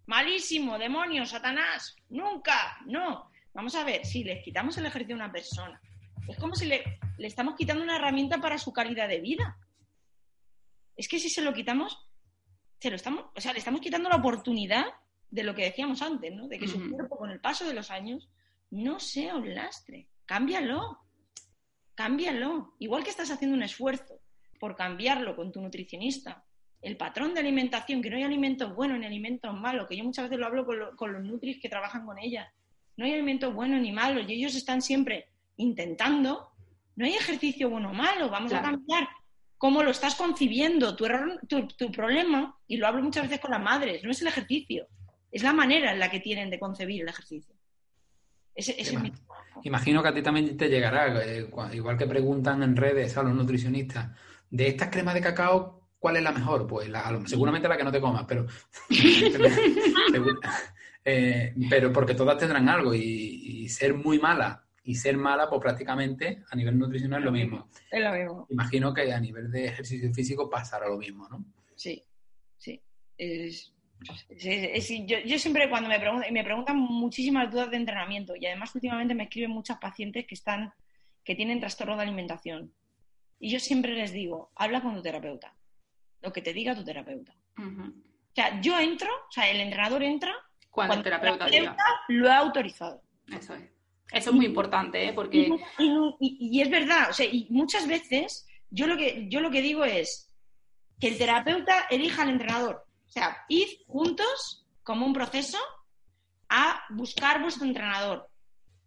malísimo, demonio, Satanás, nunca, no. Vamos a ver, si les quitamos el ejercicio a una persona, es como si le, le estamos quitando una herramienta para su calidad de vida. Es que si se lo quitamos, se lo estamos, o sea, le estamos quitando la oportunidad de lo que decíamos antes, ¿no? De que su cuerpo con el paso de los años no sea un lastre. Cámbialo. Cámbialo. Igual que estás haciendo un esfuerzo por cambiarlo con tu nutricionista, el patrón de alimentación, que no hay alimentos buenos ni alimentos malos, que yo muchas veces lo hablo con, lo- con los nutris que trabajan con ella. No hay alimentos buenos ni malos y ellos están siempre intentando. No hay ejercicio bueno o malo. Vamos a cambiar cómo lo estás concibiendo. Tu, error, tu, tu problema, y lo hablo muchas veces con las madres, no es el ejercicio, es la manera en la que tienen de concebir el ejercicio. Ese, ese es mi trabajo. Imagino que a ti también te llegará, eh, igual que preguntan en redes a los nutricionistas, de estas cremas de cacao, ¿cuál es la mejor? Pues la- seguramente la que no te comas, pero, eh, pero porque todas tendrán algo y, y ser muy mala y ser mala, pues prácticamente a nivel nutricional es lo mismo. Es lo mismo. Imagino que a nivel de ejercicio físico pasará lo mismo, ¿no? Sí, sí. Es- es- es- yo, yo siempre cuando me preguntan, y me preguntan muchísimas dudas de entrenamiento y además últimamente me escriben muchas pacientes que están, que tienen trastorno de alimentación. Y yo siempre les digo, habla con tu terapeuta, lo que te diga tu terapeuta. O sea, yo entro, o sea, el entrenador entra Cuando el terapeuta diga. lo ha autorizado. Eso es. Eso es muy importante, ¿eh? Porque Y, y- y- y es verdad, o sea, y muchas veces yo lo que yo lo que digo es que el terapeuta elija al entrenador. O sea, id juntos como un proceso a buscar vuestro entrenador.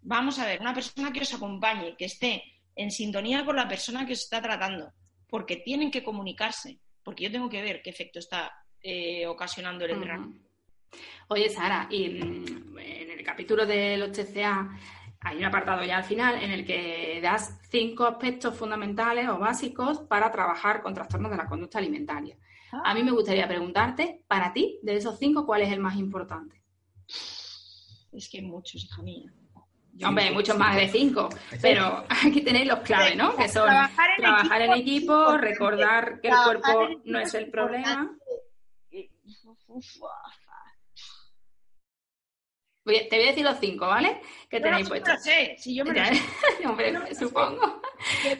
Vamos a ver, una persona que os acompañe, que esté en sintonía con la persona que os está tratando, porque tienen que comunicarse, porque yo tengo que ver qué efecto está eh, ocasionando el entrenamiento. Ujú. Oye, Sara, y mm, en el capítulo del 8CA hay un apartado ya al final en el que das cinco aspectos fundamentales o básicos para trabajar con trastornos de la conducta alimentaria. A mí me gustaría preguntarte, para ti, de esos cinco, ¿cuál es el más importante? Es que muchos, hija mía. Hombre, hay muchos más de cinco, pero aquí tenéis los claves, ¿no? Que son Trabajar en trabajar en equipo, recordar que el cuerpo no es el problema. uf, uf, te voy a decir los cinco, ¿vale? Que No, tenéis no, puestos. lo sé, si yo me lo sé. Hombre, No supongo.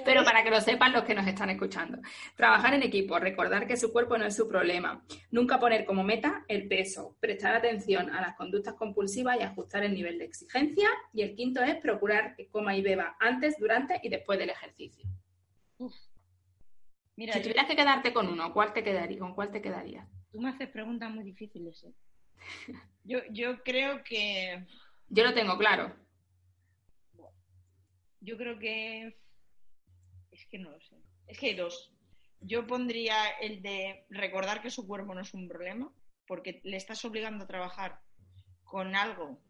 Pero para que lo sepan los que nos están escuchando. Trabajar en equipo, recordar que su cuerpo no es su problema. Nunca poner como meta el peso. Prestar atención a las conductas compulsivas y ajustar el nivel de exigencia. Y el quinto es procurar que coma y beba antes, durante y después del ejercicio. Mira, Si yo- tuvieras que quedarte con uno, ¿cuál te quedaría, ¿con cuál te quedarías? tú me haces preguntas muy difíciles. ¿eh? Yo, yo creo que Yo lo tengo claro. Yo creo que. Es que no lo sé. Es que hay dos. Yo pondría el de recordar que su cuerpo no es un problema, porque le estás obligando a trabajar con algo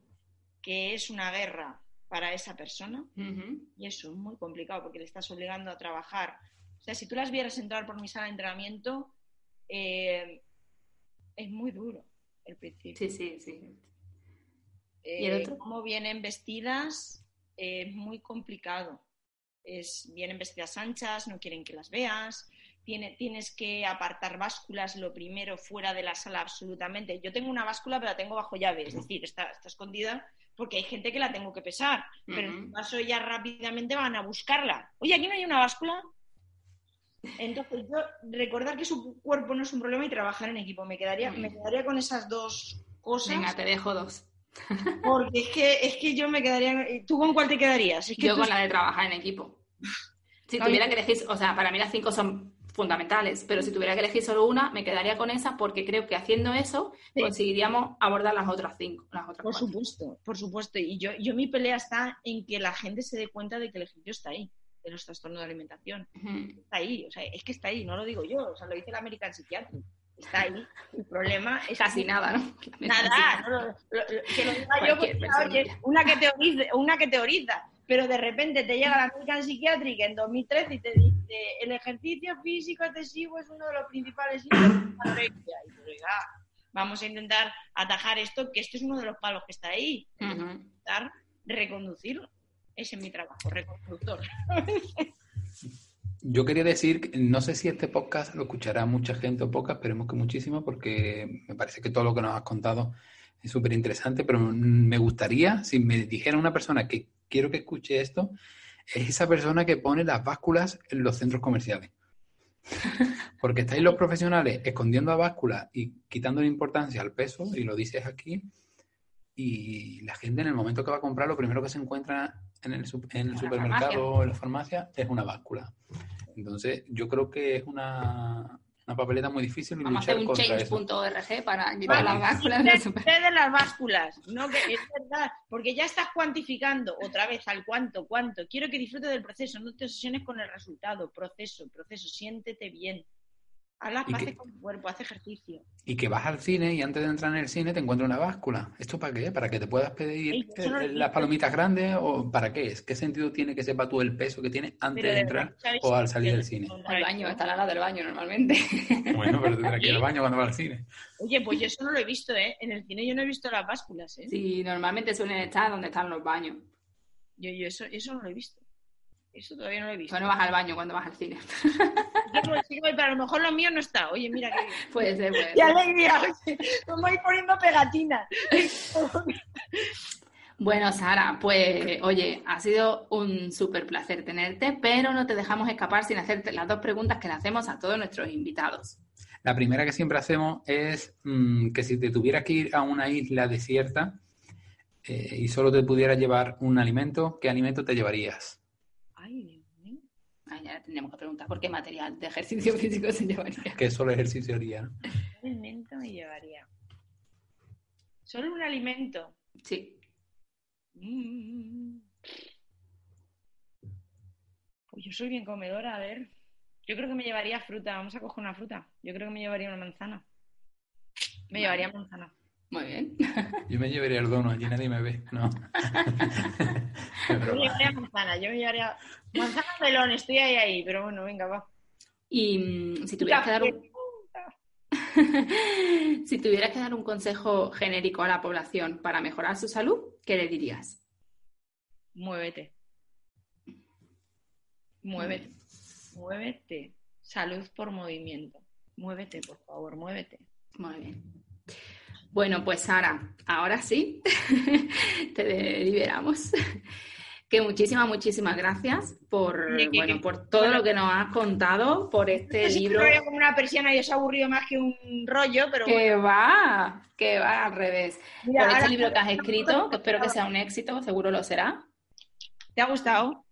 que es una guerra para esa persona, y eso es muy complicado, porque le estás obligando a trabajar. O sea, si tú las vieras entrar por mi sala de entrenamiento, eh, es muy duro el principio. Sí, sí, sí. Eh, ¿Y el otro? Cómo vienen vestidas eh, es muy complicado. Es, vienen vestidas anchas, no quieren que las veas. Tiene, tienes que apartar básculas lo primero fuera de la sala absolutamente. Yo tengo una báscula, pero la tengo bajo llave, es decir, está, está escondida porque hay gente que la tengo que pesar. Pero en tu caso ellas rápidamente van a buscarla. Oye, aquí no hay una báscula. Entonces yo recordar que su cuerpo no es un problema y trabajar en equipo. Me quedaría, me quedaría con esas dos cosas. Venga, te dejo dos. Porque es que, es que yo me quedaría. ¿Tú con cuál te quedarías? Es que Yo tú- con la de trabajar en equipo. Si tuviera que elegir, o sea, para mí las cinco son fundamentales, pero si tuviera que elegir solo una, me quedaría con esa porque creo que haciendo eso Sí. conseguiríamos abordar las otras cinco. Las otras Por cuatro. supuesto, por supuesto. Y yo, yo mi pelea está en que la gente se dé cuenta de que el ejercicio está ahí, de los trastornos de alimentación. Está ahí, o sea, es que está ahí, no lo digo yo, o sea, lo dice la American Psychiatric. Está ahí. El problema es Casi que- nada, ¿no? Nada, no, lo- lo- lo- que lo diga yo, Cualquier pues, oye, una que teoriza, una que teoriza, pero de repente te llega la American Psychiatric en 2013 y te dice el ejercicio físico excesivo es uno de los principales síntomas de la anorexia. Y digas, "Ah, vamos a intentar atajar esto, que esto es uno de los palos que está ahí. Ujú. Intentar reconducirlo. Ese es mi trabajo, reconductor. Yo quería decir, no sé si este podcast lo escuchará mucha gente o poca, esperemos que muchísimo, porque me parece que todo lo que nos has contado es súper interesante, pero me gustaría, si me dijera una persona que quiero que escuche esto, es esa persona que pone las básculas en los centros comerciales. Porque estáis los profesionales escondiendo la báscula y quitándole importancia al peso, y lo dices aquí, y la gente en el momento que va a comprar, lo primero que se encuentra en el, en el supermercado o en la farmacia es una báscula. Entonces, yo creo que es una, una papeleta muy difícil y Vamos a luchar hacer un change.org para quitar Vale. las básculas del super- Usted de las básculas, no que es verdad, porque ya estás cuantificando otra vez al cuánto, cuánto. Quiero que disfrutes del proceso, no te obsesiones con el resultado. Proceso, proceso, siéntete bien. Haz las paces con tu cuerpo, haz ejercicio. Y que vas al cine y antes de entrar en el cine te encuentras una báscula. ¿Esto para qué? ¿Para que te puedas pedir Ey, no eh, las palomitas grandes o para qué es? ¿Qué sentido tiene que sepa tú el peso que tiene antes Pero de entrar o al salir del cine? Al baño, está al lado del baño normalmente. Bueno, pero tendrá que ir al baño cuando va al cine. Oye, pues yo eso no lo he visto, ¿eh? En el cine yo no he visto las básculas, ¿eh? Sí, normalmente suelen estar donde están los baños. Yo, yo eso, eso no lo he visto. Eso todavía no lo he visto. Tú no vas al baño cuando vas al cine. Yo pues, pero a lo mejor lo mío no está. Oye, mira que... Puede ser, puede ¡Qué ser. alegría! Oye, me voy poniendo pegatinas. Bueno, Sara, pues oye, ha sido un súper placer tenerte, pero no te dejamos escapar sin hacerte las dos preguntas que le hacemos a todos nuestros invitados. La primera que siempre hacemos es mm, que si te tuvieras que ir a una isla desierta eh, y solo te pudieras llevar un alimento, ¿qué alimento te llevarías? Ay, Dios mío. Ay, ya tendríamos que preguntar por qué material de ejercicio físico se llevaría. Que solo ejercicio haría. ¿Qué alimento me llevaría? Solo un alimento. Sí. Mm. Pues yo soy bien comedora, a ver. Yo creo que me llevaría fruta. Vamos a coger una fruta. Yo creo que me llevaría una manzana. Me Vale. llevaría manzana. Muy bien. Yo me llevaría el dono, allí nadie me ve, no. Yo me llevaría manzana. Yo me llevaría manzana melón. Estoy ahí, ahí. Pero bueno, venga, va. Y mm, si tuvieras que dar un, si tuvieras que dar un consejo genérico a la población para mejorar su salud, ¿qué le dirías? Muévete. Muévete. Muévete. Salud por movimiento. Muévete, por favor, muévete. Muy bien. Bueno, pues Sara, ahora sí, te liberamos. Que muchísimas, muchísimas gracias por, bueno, por todo lo que nos has contado, por este Sí, libro. un rollo como una persiana y os ha aburrido más que un rollo, pero Que bueno. va, que va al revés. Mira, por este libro que has escrito, que espero que sea un éxito, seguro lo será. ¿Te ha gustado?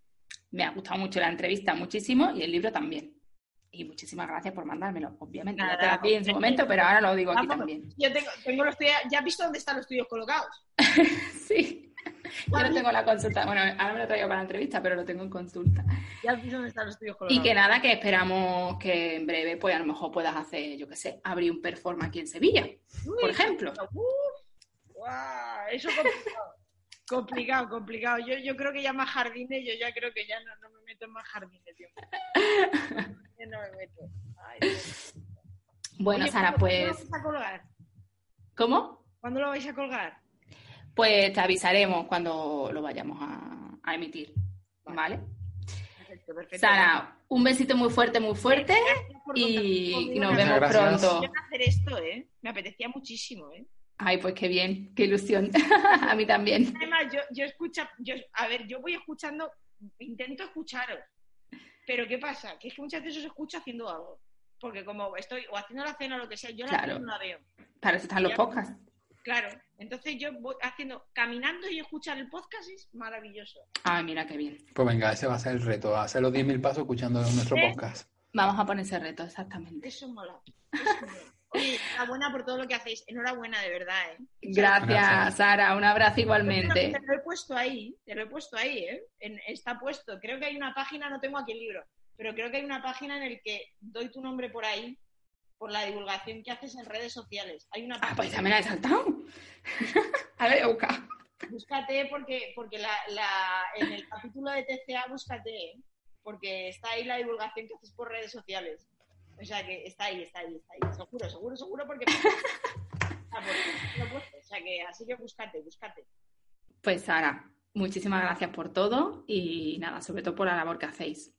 Me ha gustado mucho la entrevista, muchísimo, y el libro también. Y muchísimas gracias por mandármelo, obviamente. ya Nada, te lo di en su momento, pero ahora lo digo aquí Vamos, también. Yo tengo, tengo los tuyos, ya has visto dónde están los tuyos colocados. Sí. Yo no tengo la consulta. Bueno, ahora me lo traigo para la entrevista, pero lo tengo en consulta. Ya has visto dónde están los tuyos colocados. Y que nada, que esperamos que en breve, pues a lo mejor puedas hacer, yo qué sé, abrir un perform aquí en Sevilla, Uy, por ejemplo. uf, guau, eso complicado. complicado, complicado. Yo, yo creo que ya más jardines, yo ya creo que ya no, no me meto en más jardines, tío. Ya no me meto. Ay, Dios. Bueno, Oye, Sara, ¿cuándo- pues. ¿Cuándo lo vais a colgar? ¿Cómo? ¿Cuándo lo vais a colgar? Pues te avisaremos cuando lo vayamos a, a emitir. ¿Vale? Perfecto, perfecto. Sara, un besito muy fuerte, muy fuerte. Y nos vemos gracias. pronto. apetecía hacer esto, ¿eh? Me apetecía muchísimo, ¿eh? Ay, pues qué bien, qué ilusión. a mí también. Además, yo, yo escucho, yo, a ver, yo voy escuchando, intento escucharos. Pero ¿qué pasa? Que es que muchas veces os escucho haciendo algo. Porque como estoy o haciendo la cena o lo que sea, yo la Claro. no la veo. Para eso están los podcasts. Claro. Entonces yo voy haciendo, caminando y escuchar el podcast es maravilloso. Ay, mira qué bien. Pues venga, ese va a ser el reto, hacer los 10.000 pasos escuchando nuestro ¿Eh? podcast. Vamos a poner ese reto, exactamente. Eso mola. Eso mola. Oye, enhorabuena por todo lo que hacéis. Enhorabuena, de verdad, ¿eh? Gracias, Gracias. Sara. Un abrazo Te igualmente. lo he puesto ahí, te lo he puesto ahí, ¿eh? En- está puesto. Creo que hay una página, no tengo aquí el libro, pero creo que hay una página en la que doy tu nombre por ahí, por la divulgación que haces en redes sociales. Hay una Ah, pues ya me la he saltado. a ver, voy a buscar. Búscate porque, porque la, la- en el capítulo de TCA búscate, ¿eh? porque está ahí la divulgación que haces por redes sociales. O sea que está ahí, está ahí, está ahí. Seguro, seguro, seguro porque... Ah, puesto. O sea que así que búscate, búscate. Pues Sara, muchísimas gracias por todo y nada, sobre todo por la labor que hacéis.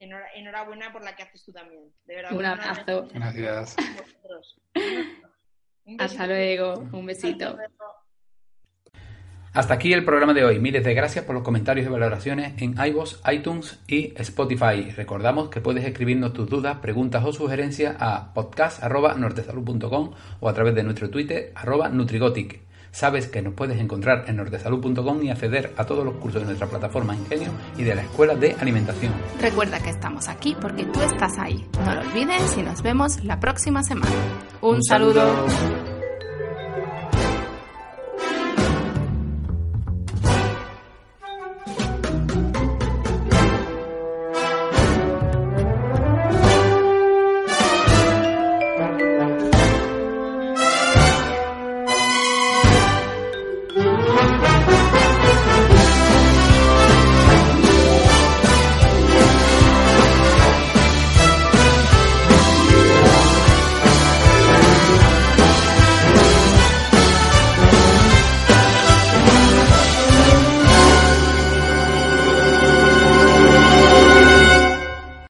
Enhora- Enhorabuena por la que haces tú también. De verdad. Un abrazo. Gracias. Hasta luego, un besito. Hasta aquí el programa de hoy. Miles de gracias por los comentarios y valoraciones en iVoox, iTunes y Spotify. Recordamos que puedes escribirnos tus dudas, preguntas o sugerencias a podcast.nortesalud.com o a través de nuestro Twitter arroba Nutrigotic. Sabes que nos puedes encontrar en nortesalud.com y acceder a todos los cursos de nuestra plataforma Ingenio y de la Escuela de Alimentación. Recuerda que estamos aquí porque tú estás ahí. No lo olvides y nos vemos la próxima semana. Un, saludo.